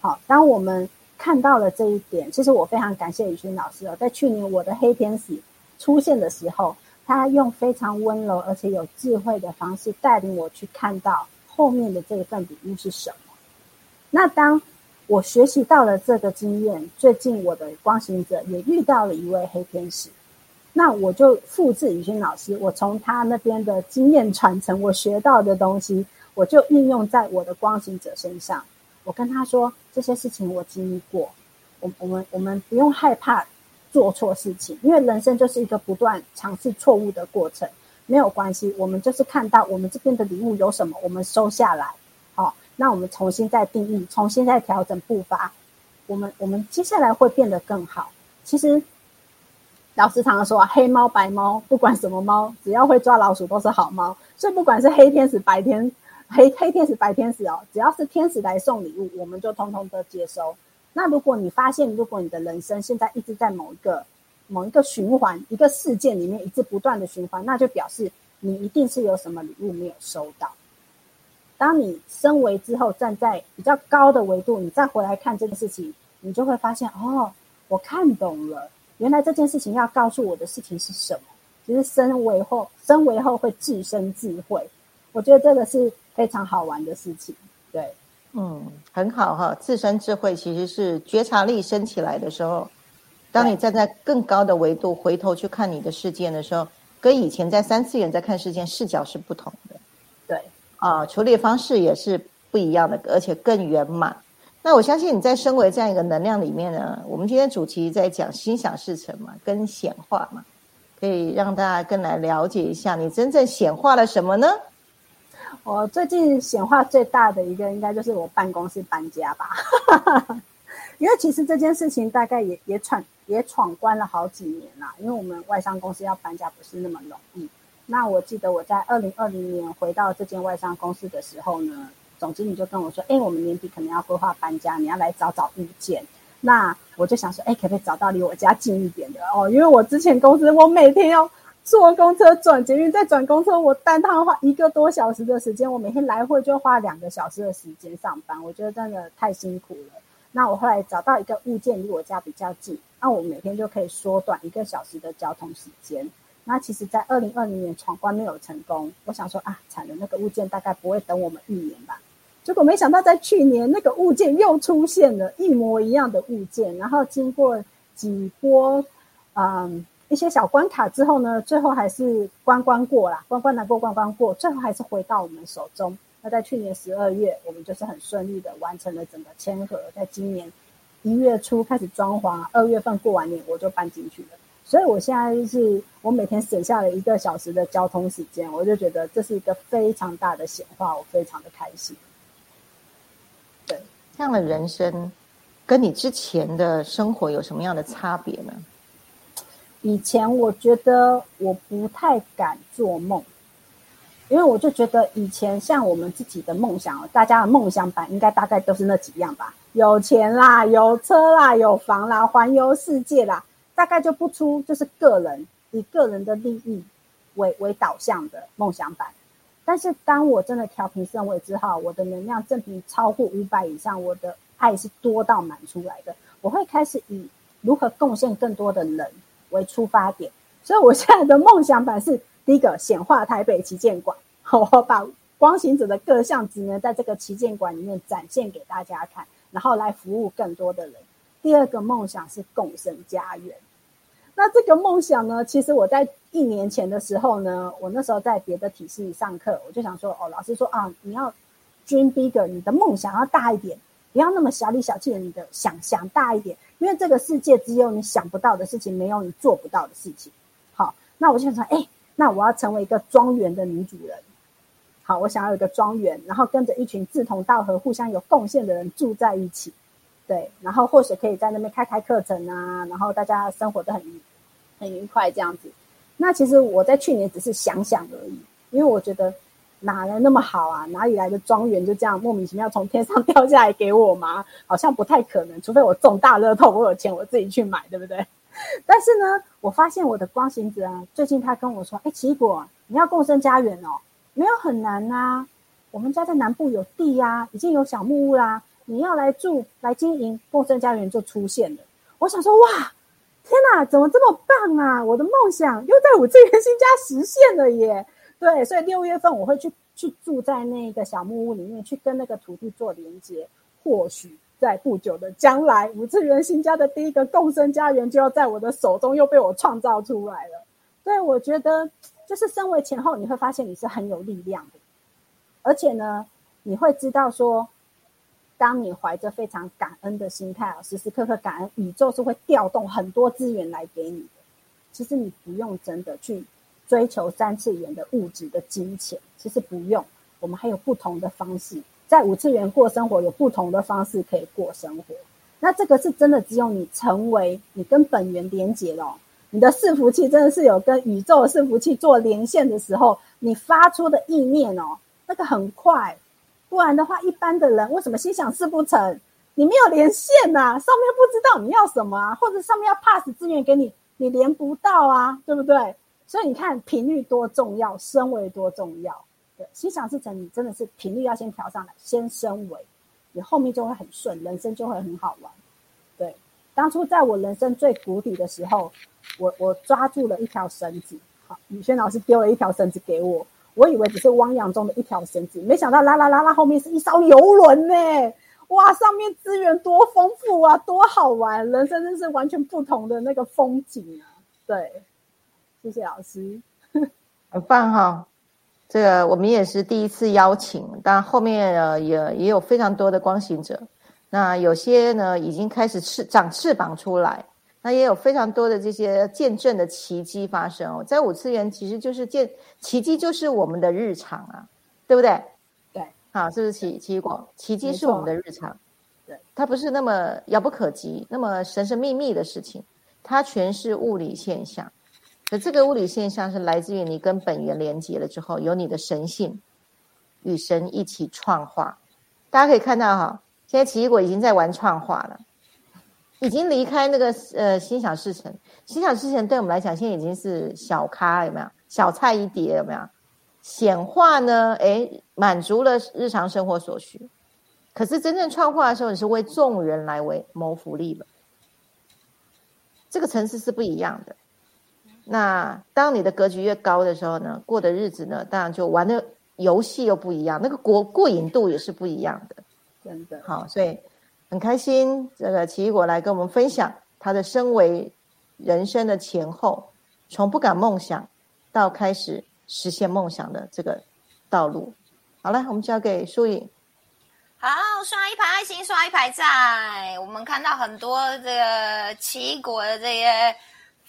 好，当我们看到了这一点，其实我非常感谢宇勋老师哦。在去年我的黑天使出现的时候，他用非常温柔而且有智慧的方式带领我去看到后面的这一份礼物是什么。那当我学习到了这个经验，最近我的光行者也遇到了一位黑天使，那我就复制宇勋老师，我从他那边的经验传承，我学到的东西，我就应用在我的光行者身上。我跟他说这些事情我经历过，我我们我们不用害怕做错事情，因为人生就是一个不断尝试错误的过程，没有关系。我们就是看到我们这边的礼物有什么，我们收下来，好，那我们重新再定义，重新再调整步伐，我们我们接下来会变得更好。其实老师常常说啊，黑猫白猫，不管什么猫，只要会抓老鼠都是好猫。所以不管是黑天使白天。黑黑天使、白天使哦，只要是天使来送礼物，我们就通通都接收。那如果你发现，如果你的人生现在一直在某一个某一个循环、一个事件里面一直不断的循环，那就表示你一定是有什么礼物没有收到。当你升维之后，站在比较高的维度，你再回来看这件事情，你就会发现哦，我看懂了，原来这件事情要告诉我的事情是什么。其实升维后，升维后会自身智慧。我觉得这个是。非常好玩的事情，对，嗯，很好哈。自身智慧其实是觉察力升起来的时候，当你站在更高的维度回头去看你的事件的时候，跟以前在三次元在看事件视角是不同的。对，啊，处理方式也是不一样的，而且更圆满。那我相信你在身为这样一个能量里面呢，我们今天主题在讲心想事成嘛，跟显化嘛，可以让大家更来了解一下你真正显化了什么呢？我最近显化最大的一个，应该就是我办公室搬家吧。因为其实这件事情大概也也闯也闯关了好几年啦。因为我们外商公司要搬家不是那么容易。那我记得我在二零二零年回到这间外商公司的时候呢，总经理就跟我说：“哎，我们年底可能要规划搬家，你要来找找物件。”那我就想说：“哎，可不可以找到离我家近一点的哦？因为我之前公司我每天要。”坐公车转捷运再转公车，我单趟花一个多小时的时间，我每天来回就花两个小时的时间上班，我觉得真的太辛苦了。那我后来找到一个物件离我家比较近，那我每天就可以缩短一个小时的交通时间。那其实，在二零二零年闯关没有成功，我想说啊，惨了，那个物件大概不会等我们一年吧。结果没想到在去年那个物件又出现了一模一样的物件，然后经过几波，嗯。一些小关卡之后呢，最后还是关关过啦，关关难过关关过，最后还是回到我们手中。那在去年十二月，我们就是很顺利的完成了整个签合，在今年一月初开始装潢，二月份过完年我就搬进去了。所以我现在就是我每天省下了一个小时的交通时间，我就觉得这是一个非常大的显化，我非常的开心。对，这样的人生，跟你之前的生活有什么样的差别呢？以前我觉得我不太敢做梦，因为我就觉得以前像我们自己的梦想，大家的梦想版应该大概都是那几样吧：有钱啦，有车啦，有房啦，环游世界啦，大概就不出就是个人以个人的利益为为导向的梦想版。但是当我真的调频升位之后，我的能量正频超过五百以上，我的爱是多到满出来的，我会开始以如何贡献更多的人。为出发点，所以我现在的梦想版是第一个显化台北旗舰馆，我把光行者的各项职能在这个旗舰馆里面展现给大家看，然后来服务更多的人。第二个梦想是共生家园。那这个梦想呢，其实我在一年前的时候呢，我那时候在别的体系上课，我就想说，哦，老师说啊，你要 dream bigger，你的梦想要大一点，不要那么小里小气的，你的想想大一点。因为这个世界只有你想不到的事情，没有你做不到的事情。好，那我就想说，哎，那我要成为一个庄园的女主人。好，我想要有一个庄园，然后跟着一群志同道合、互相有贡献的人住在一起。对，然后或许可以在那边开开课程啊，然后大家生活都很很愉快这样子。那其实我在去年只是想想而已，因为我觉得。哪来那么好啊？哪里来的庄园就这样莫名其妙从天上掉下来给我吗？好像不太可能，除非我中大乐透，我有钱我自己去买，对不对？但是呢，我发现我的光行者啊，最近他跟我说：“哎，奇果，你要共生家园哦，没有很难呐。我们家在南部有地呀，已经有小木屋啦，你要来住来经营共生家园就出现了。”我想说：“哇，天哪，怎么这么棒啊？我的梦想又在五次元新家实现了耶！”对，所以六月份我会去去住在那个小木屋里面，去跟那个土地做连接。或许在不久的将来，五次元新家的第一个共生家园就要在我的手中又被我创造出来了。所以，我觉得就是身为前后，你会发现你是很有力量的，而且呢，你会知道说，当你怀着非常感恩的心态啊，时时刻刻感恩，宇宙是会调动很多资源来给你的。其实你不用真的去。追求三次元的物质的金钱，其实不用。我们还有不同的方式，在五次元过生活，有不同的方式可以过生活。那这个是真的，只有你成为你跟本源连接了，你的伺服器真的是有跟宇宙的伺服器做连线的时候，你发出的意念哦，那个很快。不然的话，一般的人为什么心想事不成？你没有连线呐，上面不知道你要什么啊，或者上面要 pass 资源给你，你连不到啊，对不对？所以你看频率多重要，升维多重要。对，心想事成，你真的是频率要先调上来，先升维，你后面就会很顺，人生就会很好玩。对，当初在我人生最谷底的时候，我我抓住了一条绳子。好，宇轩老师丢了一条绳子给我，我以为只是汪洋中的一条绳子，没想到拉拉拉拉后面是一艘游轮呢！哇，上面资源多丰富啊，多好玩，人生真是完全不同的那个风景啊！对。谢谢老师，很棒哈！这个我们也是第一次邀请，但后面呃也也有非常多的光行者，那有些呢已经开始翅长翅膀出来，那也有非常多的这些见证的奇迹发生哦。在五次元其实就是见奇迹，就是我们的日常啊，对不对？对，好，是不是奇奇果？奇迹是我们的日常，对，它不是那么遥不可及、那么神神秘秘的事情，它全是物理现象。可这个物理现象是来自于你跟本源连接了之后，有你的神性与神一起创化。大家可以看到哈，现在奇异果已经在玩创化了，已经离开那个呃心想事成。心想事成对我们来讲，现在已经是小咖，有没有？小菜一碟，有没有？显化呢？诶，满足了日常生活所需。可是真正创化的时候，你是为众人来为谋福利了。这个层次是不一样的。那当你的格局越高的时候呢，过的日子呢，当然就玩的游戏又不一样，那个过过瘾度也是不一样的。真的好，所以很开心，这个奇异果来跟我们分享他的身为人生的前后，从不敢梦想到开始实现梦想的这个道路。好了，我们交给舒颖。好，刷一排爱心，刷一排赞。我们看到很多这个奇异果的这些。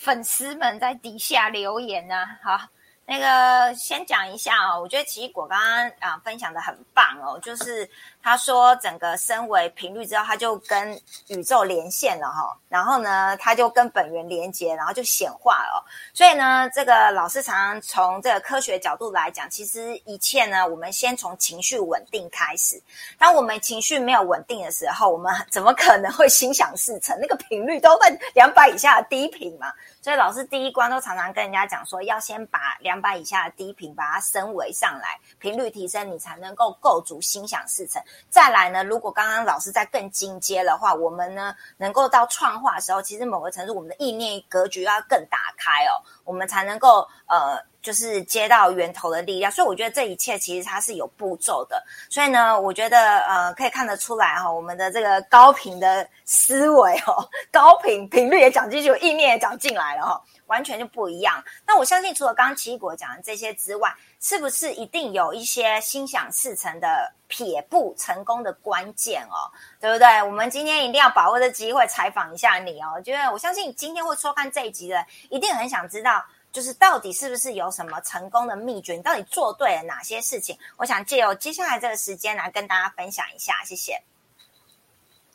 粉丝们在底下留言呢，好，那个先讲一下啊。我觉得奇异果刚刚啊分享的很棒哦，就是他说整个升为频率之后，他就跟宇宙连线了哈，然后呢，他就跟本源连接，然后就显化了。所以呢，这个老师常常从这个科学角度来讲，其实一切呢，我们先从情绪稳定开始。当我们情绪没有稳定的时候，我们怎么可能会心想事成？那个频率都在 两百以下的低频嘛。所以老师第一关都常常跟人家讲说，要先把两百以下的低频把它升维上来，频率提升，你才能够构筑心想事成。再来呢，如果刚刚老师在更进阶的话，我们呢能够到创化的时候，其实某个程度我们的意念格局要更打开哦，我们才能够呃。就是接到源头的力量，所以我觉得这一切其实它是有步骤的。所以呢，我觉得呃可以看得出来哈，我们的这个高频的思维哦，高频频率也讲进去，意念也讲进来了哈，完全就不一样。那我相信除了刚刚奇异果讲的这些之外，是不是一定有一些心想事成的撇步成功的关键哦？对不对？我们今天一定要把握这机会采访一下你哦，觉得我相信今天会收看这一集的，一定很想知道。就是到底是不是有什么成功的秘诀？你到底做对了哪些事情？我想借由接下来这个时间来跟大家分享一下，谢谢。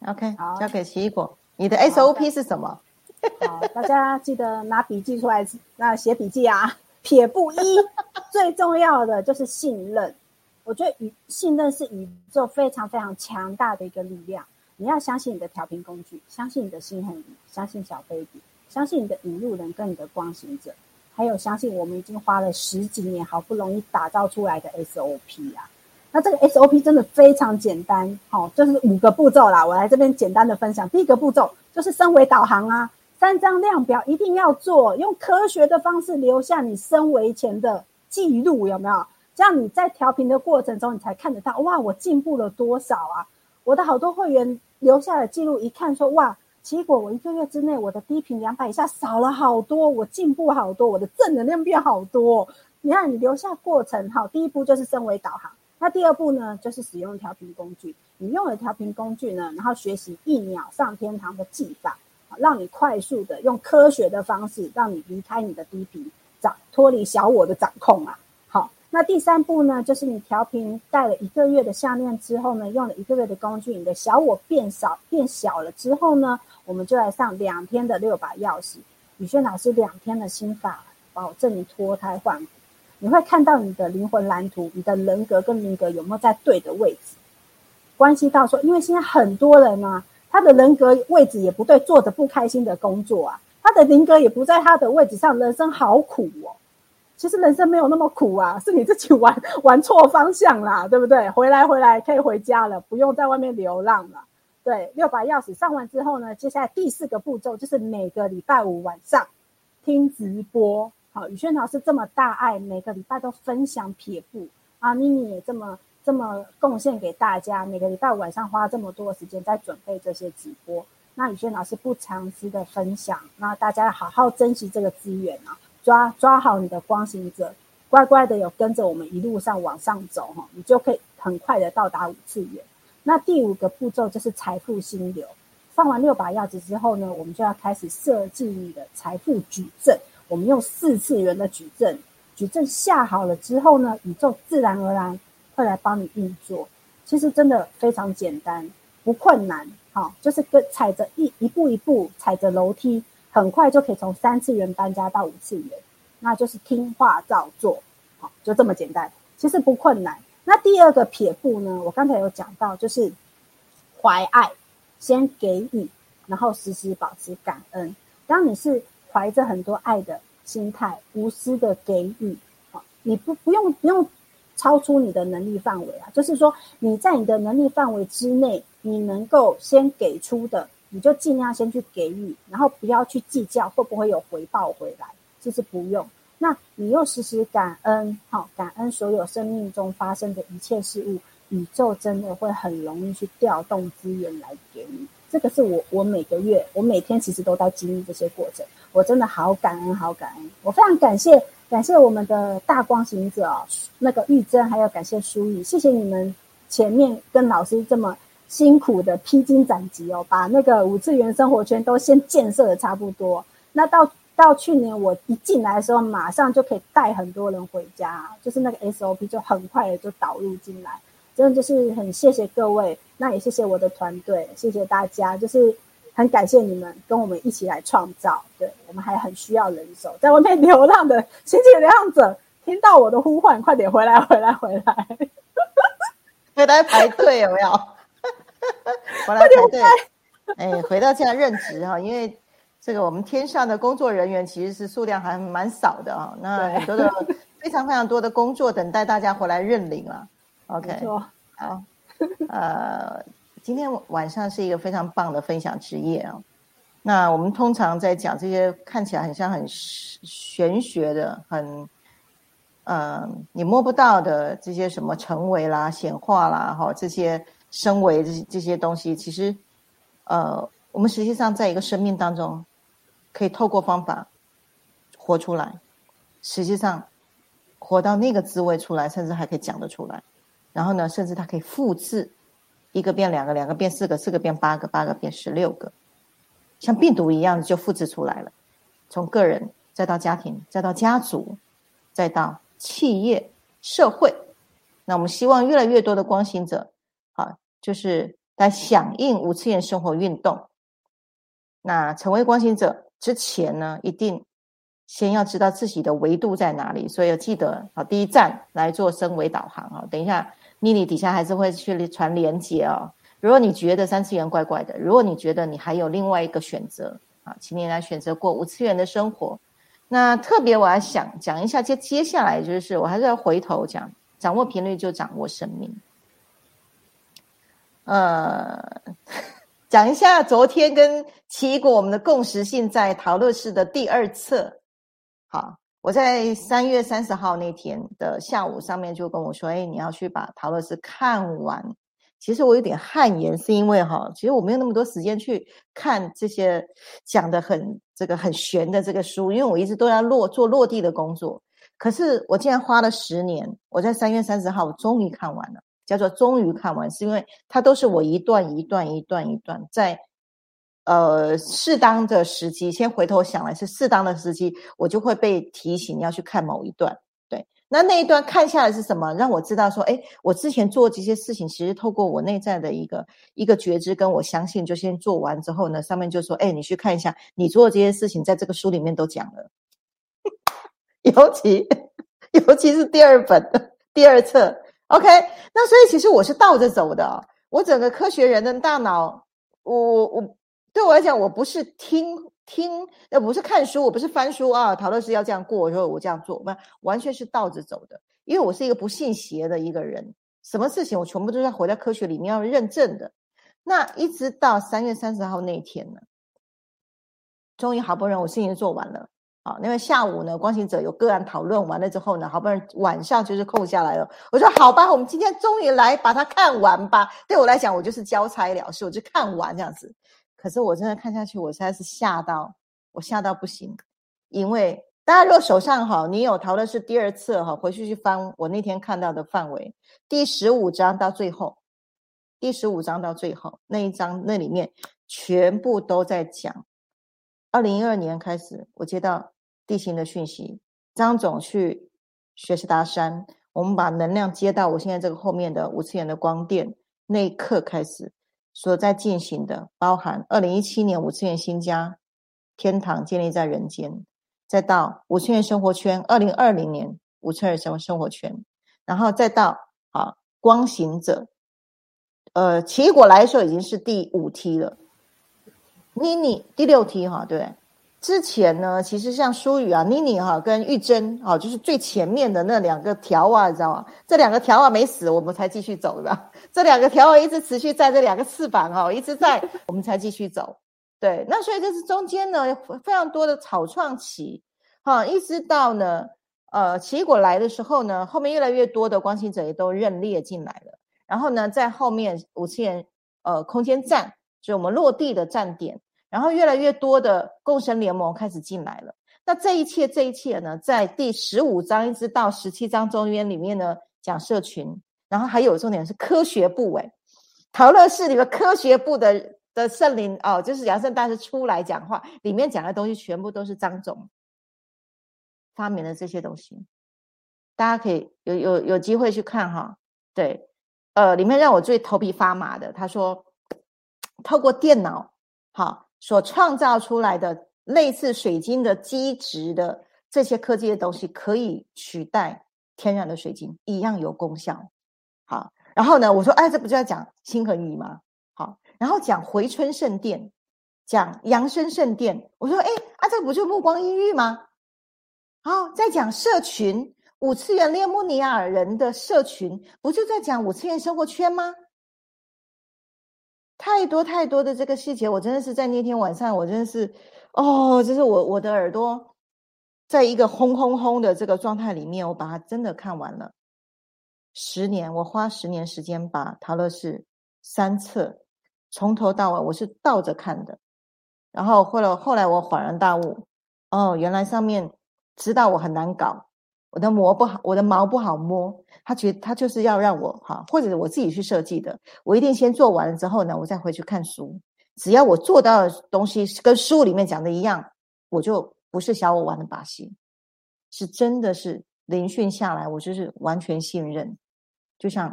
OK，好，交给奇异果，你的 SOP 是什么？好，大家记得拿笔记出来，那写笔记啊。撇步一，最重要的就是信任。我觉得宇信任是宇宙非常非常强大的一个力量。你要相信你的调频工具，相信你的心很相信小 baby，相信你的引路人跟你的光行者。还有，相信我们已经花了十几年，好不容易打造出来的 SOP 啊。那这个 SOP 真的非常简单，好，就是五个步骤啦。我来这边简单的分享。第一个步骤就是升维导航啊，三张量表一定要做，用科学的方式留下你升维前的记录，有没有？这样你在调频的过程中，你才看得到，哇，我进步了多少啊？我的好多会员留下的记录，一看说，哇。结果我一个月之内，我的低频两百以下少了好多，我进步好多，我的正能量变好多。你看，你留下过程，哈，第一步就是升维导航。那第二步呢，就是使用调频工具。你用了调频工具呢，然后学习一秒上天堂的技法，让你快速的用科学的方式，让你离开你的低频，掌脱离小我的掌控啊。那第三步呢，就是你调频戴了一个月的项链之后呢，用了一个月的工具，你的小我变少变小了之后呢，我们就来上两天的六把钥匙。宇轩老师两天的心法，保证你脱胎换骨。你会看到你的灵魂蓝图，你的人格跟人格有没有在对的位置？关系到说，因为现在很多人呢，他的人格位置也不对，做着不开心的工作啊，他的灵格也不在他的位置上，人生好苦哦。其实人生没有那么苦啊，是你自己玩玩错方向啦，对不对？回来回来可以回家了，不用在外面流浪了。对，六把钥匙上完之后呢，接下来第四个步骤就是每个礼拜五晚上听直播。好，宇轩老师这么大爱，每个礼拜都分享撇步啊，妮妮也这么这么贡献给大家，每个礼拜五晚上花这么多时间在准备这些直播。那宇轩老师不藏私的分享，那大家要好好珍惜这个资源啊。抓抓好你的光行者，乖乖的有跟着我们一路上往上走哈，你就可以很快的到达五次元。那第五个步骤就是财富心流。放完六把钥匙之后呢，我们就要开始设计你的财富矩阵。我们用四次元的矩阵，矩阵下好了之后呢，宇宙自然而然会来帮你运作。其实真的非常简单，不困难。好，就是跟踩着一一步一步踩着楼梯。很快就可以从三次元搬家到五次元，那就是听话照做，好，就这么简单，其实不困难。那第二个撇步呢？我刚才有讲到，就是怀爱，先给予，然后时时保持感恩。当你是怀着很多爱的心态，无私的给予，好，你不不用不用超出你的能力范围啊，就是说你在你的能力范围之内，你能够先给出的。你就尽量先去给予，然后不要去计较会不会有回报回来，其实不用。那你又时时感恩，好感恩所有生命中发生的一切事物，宇宙真的会很容易去调动资源来给你。这个是我我每个月我每天其实都在经历这些过程，我真的好感恩好感恩，我非常感谢感谢我们的大光行者那个玉珍，还有感谢舒玉，谢谢你们前面跟老师这么。辛苦的披荆斩棘哦，把那个五次元生活圈都先建设的差不多。那到到去年我一进来的时候，马上就可以带很多人回家，就是那个 SOP 就很快的就导入进来。真的就是很谢谢各位，那也谢谢我的团队，谢谢大家，就是很感谢你们跟我们一起来创造。对我们还很需要人手，在外面流浪的辛勤流浪者，听到我的呼唤，快点回来，回来，回来，大家排队有没有？回来排队，哎，回到家任职哈，因为这个我们天上的工作人员其实是数量还蛮少的啊，那很多的非常非常多的工作等待大家回来认领了。OK，好，呃，今天晚上是一个非常棒的分享之夜啊。那我们通常在讲这些看起来很像很玄学的、很呃你摸不到的这些什么成为啦、显化啦，哈，这些升维这这些东西，其实呃，我们实际上在一个生命当中，可以透过方法活出来，实际上活到那个滋味出来，甚至还可以讲得出来。然后呢，甚至它可以复制，一个变两个，两个变四个，四个变八个，八个变十六个，像病毒一样就复制出来了。从个人，再到家庭，再到家族，再到企业、社会。那我们希望越来越多的光行者，啊，就是来响应五次元生活运动。那成为光行者之前呢，一定先要知道自己的维度在哪里。所以要记得，好，第一站来做升维导航啊。等一下。妮妮底下还是会去传连接哦。如果你觉得三次元怪怪的，如果你觉得你还有另外一个选择啊，请你来选择过五次元的生活。那特别我要想讲一下，接接下来就是我还是要回头讲，掌握频率就掌握生命。呃，讲一下昨天跟奇异果我们的共识性在陶乐市的第二册，好。我在三月三十号那天的下午，上面就跟我说：“哎，你要去把陶乐斯看完。”其实我有点汗颜，是因为哈，其实我没有那么多时间去看这些讲的很这个很玄的这个书，因为我一直都要落做落地的工作。可是我竟然花了十年，我在三月三十号我终于看完了，叫做终于看完，是因为它都是我一段一段一段一段在。呃，适当的时机，先回头想来是适当的时机，我就会被提醒要去看某一段。对，那那一段看下来是什么？让我知道说，哎，我之前做这些事情，其实透过我内在的一个一个觉知，跟我相信，就先做完之后呢，上面就说，哎，你去看一下，你做的这些事情，在这个书里面都讲了。尤其 尤其是第二本第二册，OK，那所以其实我是倒着走的，我整个科学人的大脑，我我。对我来讲，我不是听听，呃，不是看书，我不是翻书啊。讨论是要这样过，说我这样做，不，完全是倒着走的。因为我是一个不信邪的一个人，什么事情我全部都在活在科学里面要认证的。那一直到三月三十号那一天呢，终于好不容易我事情做完了啊。因为下午呢，光行者有个案讨论完了之后呢，好不容易晚上就是空下来了。我说好吧，我们今天终于来把它看完吧。对我来讲，我就是交差了事，我就看完这样子。可是我真的看下去，我实在是吓到，我吓到不行。因为大家如果手上哈，你有淘的是第二次哈，回去去翻我那天看到的范围，第十五章到最后，第十五章到最后那一章，那里面全部都在讲。二零一二年开始，我接到地形的讯息，张总去学士达山，我们把能量接到我现在这个后面的五次元的光电，那一刻开始。所在进行的，包含二零一七年五次元新家天堂建立在人间，再到五次元生活圈二零二零年五次元生活生活圈，然后再到啊光行者，呃奇异果来的时候已经是第五梯了，妮妮第六梯哈，对。之前呢，其实像舒雨啊、妮妮哈跟玉珍啊，就是最前面的那两个条啊，你知道吗？这两个条啊没死，我们才继续走的。这两个条啊一直持续在这两个翅膀哈，一直在，我们才继续走。对，那所以这是中间呢非常多的草创期，哈，一直到呢呃奇异果来的时候呢，后面越来越多的光行者也都认列进来了。然后呢，在后面五千呃空间站，就我们落地的站点。然后越来越多的共生联盟开始进来了。那这一切，这一切呢，在第十五章一直到十七章中间里面呢，讲社群。然后还有重点是科学部，诶，陶乐市里面科学部的的圣灵哦，就是杨圣大师出来讲话，里面讲的东西全部都是张总发明的这些东西。大家可以有有有机会去看哈，对。呃，里面让我最头皮发麻的，他说，透过电脑，好所创造出来的类似水晶的基质的这些科技的东西，可以取代天然的水晶，一样有功效。好，然后呢，我说，哎，这不就要讲星恒仪吗？好，然后讲回春圣殿，讲扬生圣殿。我说，哎，啊，这不就目光阴郁吗？好，再讲社群。五次元列穆尼亚人的社群，不就在讲五次元生活圈吗？太多太多的这个细节，我真的是在那天晚上，我真的是，哦，就是我我的耳朵，在一个轰轰轰的这个状态里面，我把它真的看完了。十年，我花十年时间把《陶乐士》三册从头到尾，我是倒着看的。然后后来后来我恍然大悟，哦，原来上面知道我很难搞。我的膜不好，我的毛不好摸。他觉他就是要让我哈，或者我自己去设计的。我一定先做完了之后呢，我再回去看书。只要我做到的东西跟书里面讲的一样，我就不是小我玩的把戏，是真的是聆讯下来，我就是完全信任。就像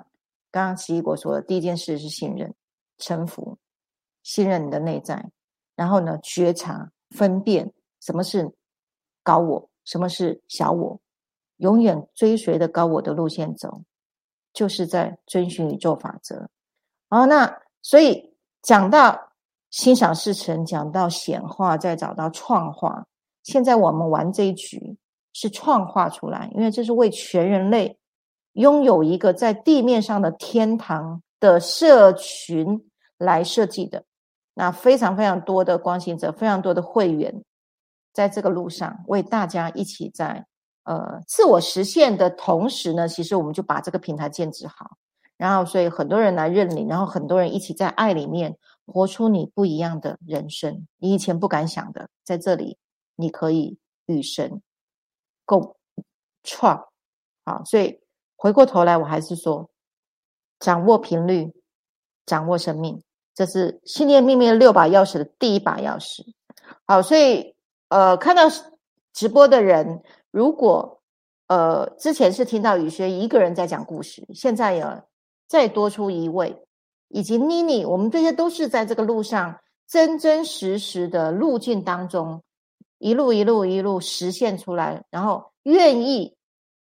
刚刚奇异果说的，第一件事是信任、臣服，信任你的内在，然后呢，觉察、分辨什么是高我，什么是小我。永远追随的高我的路线走，就是在遵循宇宙法则。好，那所以讲到心想事成，讲到显化，再找到创化。现在我们玩这一局是创化出来，因为这是为全人类拥有一个在地面上的天堂的社群来设计的。那非常非常多的光行者，非常多的会员，在这个路上为大家一起在。呃，自我实现的同时呢，其实我们就把这个平台建置好，然后所以很多人来认领，然后很多人一起在爱里面活出你不一样的人生，你以前不敢想的，在这里你可以与神共创。好，所以回过头来，我还是说，掌握频率，掌握生命，这是信念秘密的六把钥匙的第一把钥匙。好，所以呃，看到直播的人。如果呃之前是听到雨轩一个人在讲故事，现在有再多出一位，以及妮妮，我们这些都是在这个路上真真实实的路径当中，一路一路一路实现出来，然后愿意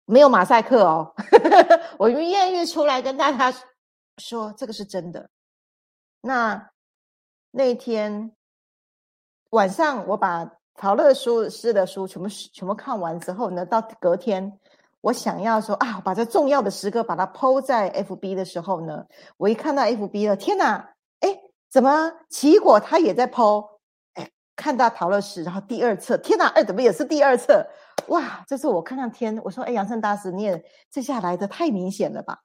没有马赛克哦，我愿意出来跟大家说这个是真的。那那天晚上我把。陶乐书诗的书全部全部看完之后呢，到隔天，我想要说啊，把这重要的诗歌把它抛在 FB 的时候呢，我一看到 FB 了，天哪，哎，怎么奇果他也在抛？哎，看到陶乐诗，然后第二册，天哪，二怎么也是第二册？哇，这是我看看天，我说哎，杨胜大师，你也这下来的太明显了吧？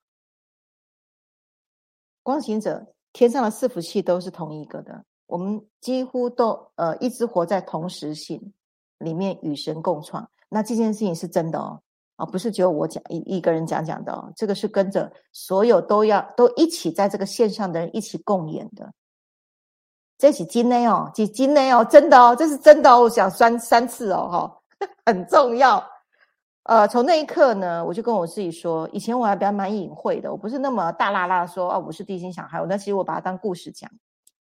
光行者天上的四福气都是同一个的。我们几乎都呃一直活在同时性里面与神共创，那这件事情是真的哦，啊不是只有我讲一一个人讲讲的哦，这个是跟着所有都要都一起在这个线上的人一起共演的，这是真的哦，是真的哦，真的哦，这是真的哦，我想三三次哦，哈，很重要。呃，从那一刻呢，我就跟我自己说，以前我还比较蛮隐晦的，我不是那么大啦啦说哦，我是地心小孩，那其实我把它当故事讲。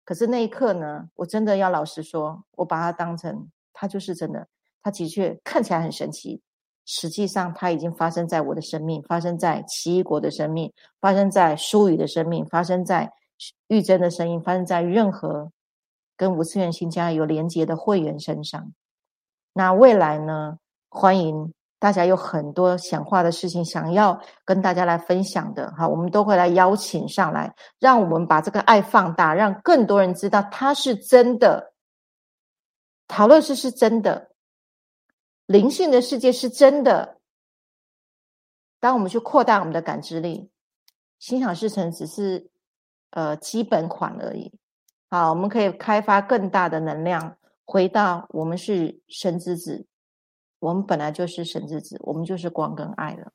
可是那一刻呢，我真的要老实说，我把它当成它就是真的，它的确看起来很神奇，实际上它已经发生在我的生命，发生在奇异国的生命，发生在舒宇的生命，发生在玉珍的声音，发生在任何跟五次元新家有连接的会员身上。那未来呢？欢迎。大家有很多想化的事情想要跟大家来分享的，哈，我们都会来邀请上来，让我们把这个爱放大，让更多人知道它是真的，讨论是是真的，灵性的世界是真的。当我们去扩大我们的感知力，心想事成只是呃基本款而已。好，我们可以开发更大的能量，回到我们是神之子。我们本来就是神之子，我们就是光跟爱了。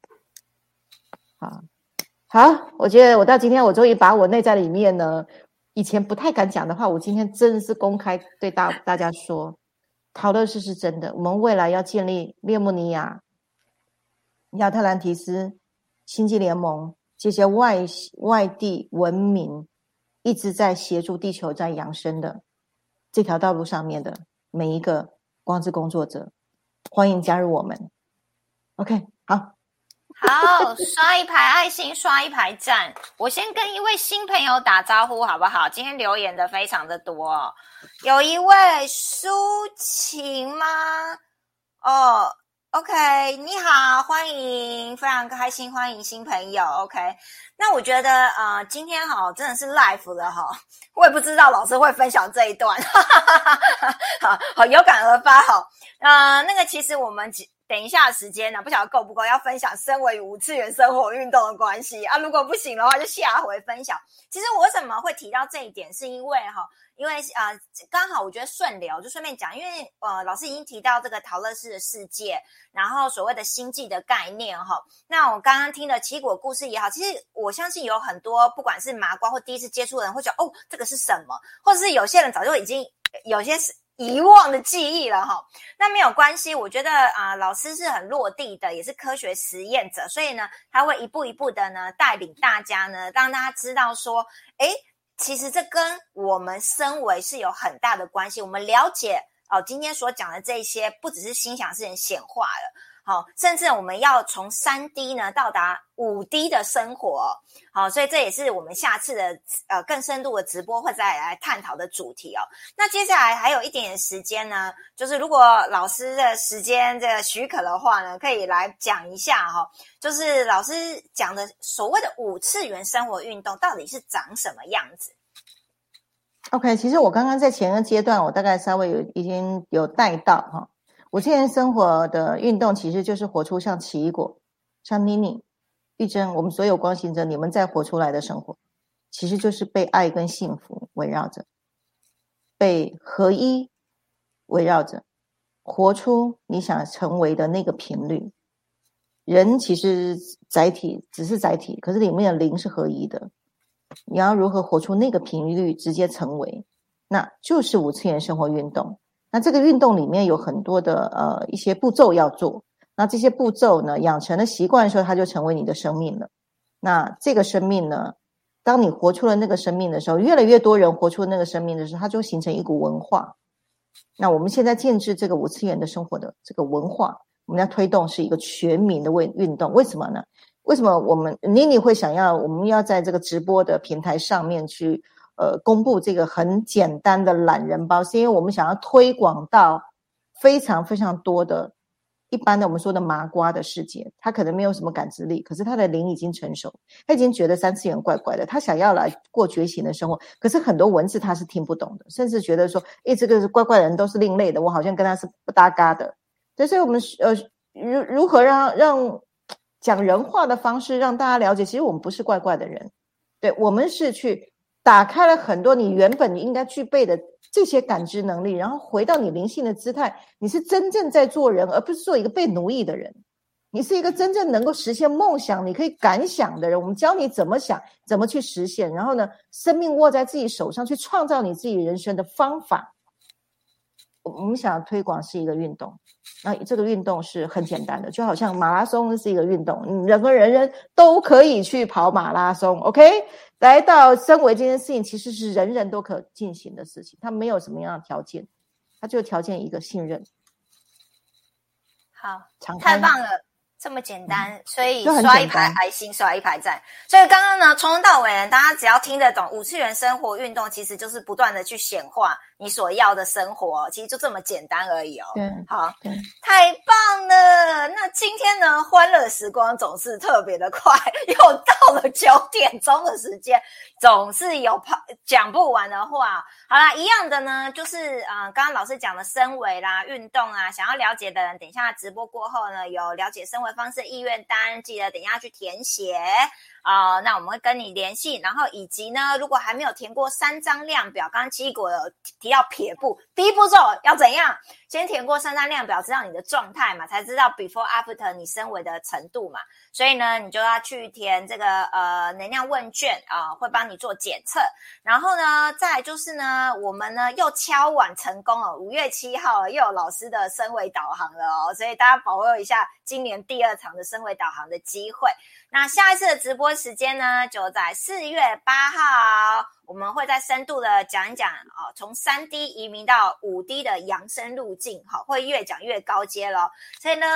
好，好，我觉得我到今天，我终于把我内在里面呢，以前不太敢讲的话，我今天真的是公开对大大家说，陶乐士是真的。我们未来要建立列穆尼亚、亚特兰提斯、星际联盟、这些外外地文明一直在协助地球在扬升的这条道路上面的每一个光之工作者，欢迎加入我们。OK，好。好，刷一排爱心，刷一排赞。我先跟一位新朋友打招呼，好不好？今天留言的非常的多，有一位抒情吗？哦，OK，你好，欢迎，非常开心，欢迎新朋友。OK，那我觉得呃，今天哈真的是 life 了哈，我也不知道老师会分享这一段，哈哈哈哈哈好好有感而发哈。呃，那个其实我们几。等一下时间呢，不晓得够不够，要分享身为五次元生活运动的关系啊。如果不行的话，就下回分享。其实我为什么会提到这一点，是因为哈，因为呃，刚好我觉得顺流，就顺便讲，因为呃，老师已经提到这个陶乐斯的世界，然后所谓的星际的概念哈。那我刚刚听的奇果故事也好，其实我相信有很多不管是麻瓜或第一次接触的人，会觉得哦，这个是什么，或者是有些人早就已经有些是。遗忘的记忆了哈，那没有关系。我觉得啊，老师是很落地的，也是科学实验者，所以呢，他会一步一步的呢带领大家呢，让大家知道说，诶，其实这跟我们身为是有很大的关系。我们了解哦，今天所讲的这些，不只是心想事成显化了。好，甚至我们要从三 D 呢到达五 D 的生活，好，所以这也是我们下次的呃更深度的直播会再来探讨的主题哦。那接下来还有一点时间呢，就是如果老师的时间这个许可的话呢，可以来讲一下哈，就是老师讲的所谓的五次元生活运动到底是长什么样子？OK，其实我刚刚在前个阶段，我大概稍微有已经有带到哈。我现在生活的运动其实就是活出像奇异果、像妮妮、玉珍，我们所有光行者，你们在活出来的生活，其实就是被爱跟幸福围绕着，被合一围绕着，活出你想成为的那个频率。人其实载体只是载体，可是里面的灵是合一的。你要如何活出那个频率，直接成为，那就是五次元生活运动。那这个运动里面有很多的呃一些步骤要做，那这些步骤呢养成了习惯的时候，它就成为你的生命了。那这个生命呢，当你活出了那个生命的时候，越来越多人活出那个生命的时候，它就形成一股文化。那我们现在建制这个五次元的生活的这个文化，我们要推动是一个全民的为运动。为什么呢？为什么我们妮妮会想要我们要在这个直播的平台上面去？呃，公布这个很简单的懒人包，是因为我们想要推广到非常非常多的一般的我们说的麻瓜的世界。他可能没有什么感知力，可是他的灵已经成熟，他已经觉得三次元怪怪的，他想要来过觉醒的生活。可是很多文字他是听不懂的，甚至觉得说，诶，这个怪怪的人都是另类的，我好像跟他是不搭嘎的。所以，我们呃，如如何让让讲人话的方式让大家了解，其实我们不是怪怪的人，对我们是去。打开了很多你原本应该具备的这些感知能力，然后回到你灵性的姿态，你是真正在做人，而不是做一个被奴役的人。你是一个真正能够实现梦想、你可以敢想的人。我们教你怎么想，怎么去实现，然后呢，生命握在自己手上，去创造你自己人生的方法。我们想要推广是一个运动，那这个运动是很简单的，就好像马拉松是一个运动，你人和人人都可以去跑马拉松。OK。来到身为这件事情，其实是人人都可进行的事情，他没有什么样的条件，他就条件一个信任。好，太棒了。这么简单，所以刷一排爱心，刷一排赞。所以刚刚呢，从头到尾呢，大家只要听得懂五次元生活运动，其实就是不断的去显化你所要的生活，其实就这么简单而已哦。对，好，太棒了。那今天呢，欢乐时光总是特别的快，又到了九点钟的时间，总是有跑讲不完的话。好啦，一样的呢，就是啊，刚刚老师讲的身维啦、运动啊，想要了解的人，等一下直播过后呢，有了解身维。方式意愿单，记得等一下去填写。啊。那我们会跟你联系，然后以及呢，如果还没有填过三张量表，刚刚七果有提到撇步，第一步骤要怎样？先填过三张量表，知道你的状态嘛，才知道 before after 你升维的程度嘛。所以呢，你就要去填这个呃能量问卷啊，会帮你做检测。然后呢，再就是呢，我们呢又敲碗成功了，五月七号又有老师的升维导航了哦，所以大家把握一下今年第。二场的升维导航的机会。那下一次的直播时间呢，就在四月八号，我们会再深度的讲一讲哦，从三 D 移民到五 D 的扬升路径，好，会越讲越高阶咯。所以呢，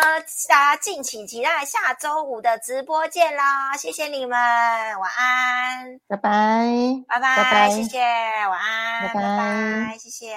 大家敬请期待下周五的直播见啦！谢谢你们，晚安，拜拜，拜拜，拜拜谢谢，晚安，拜拜拜拜，谢谢。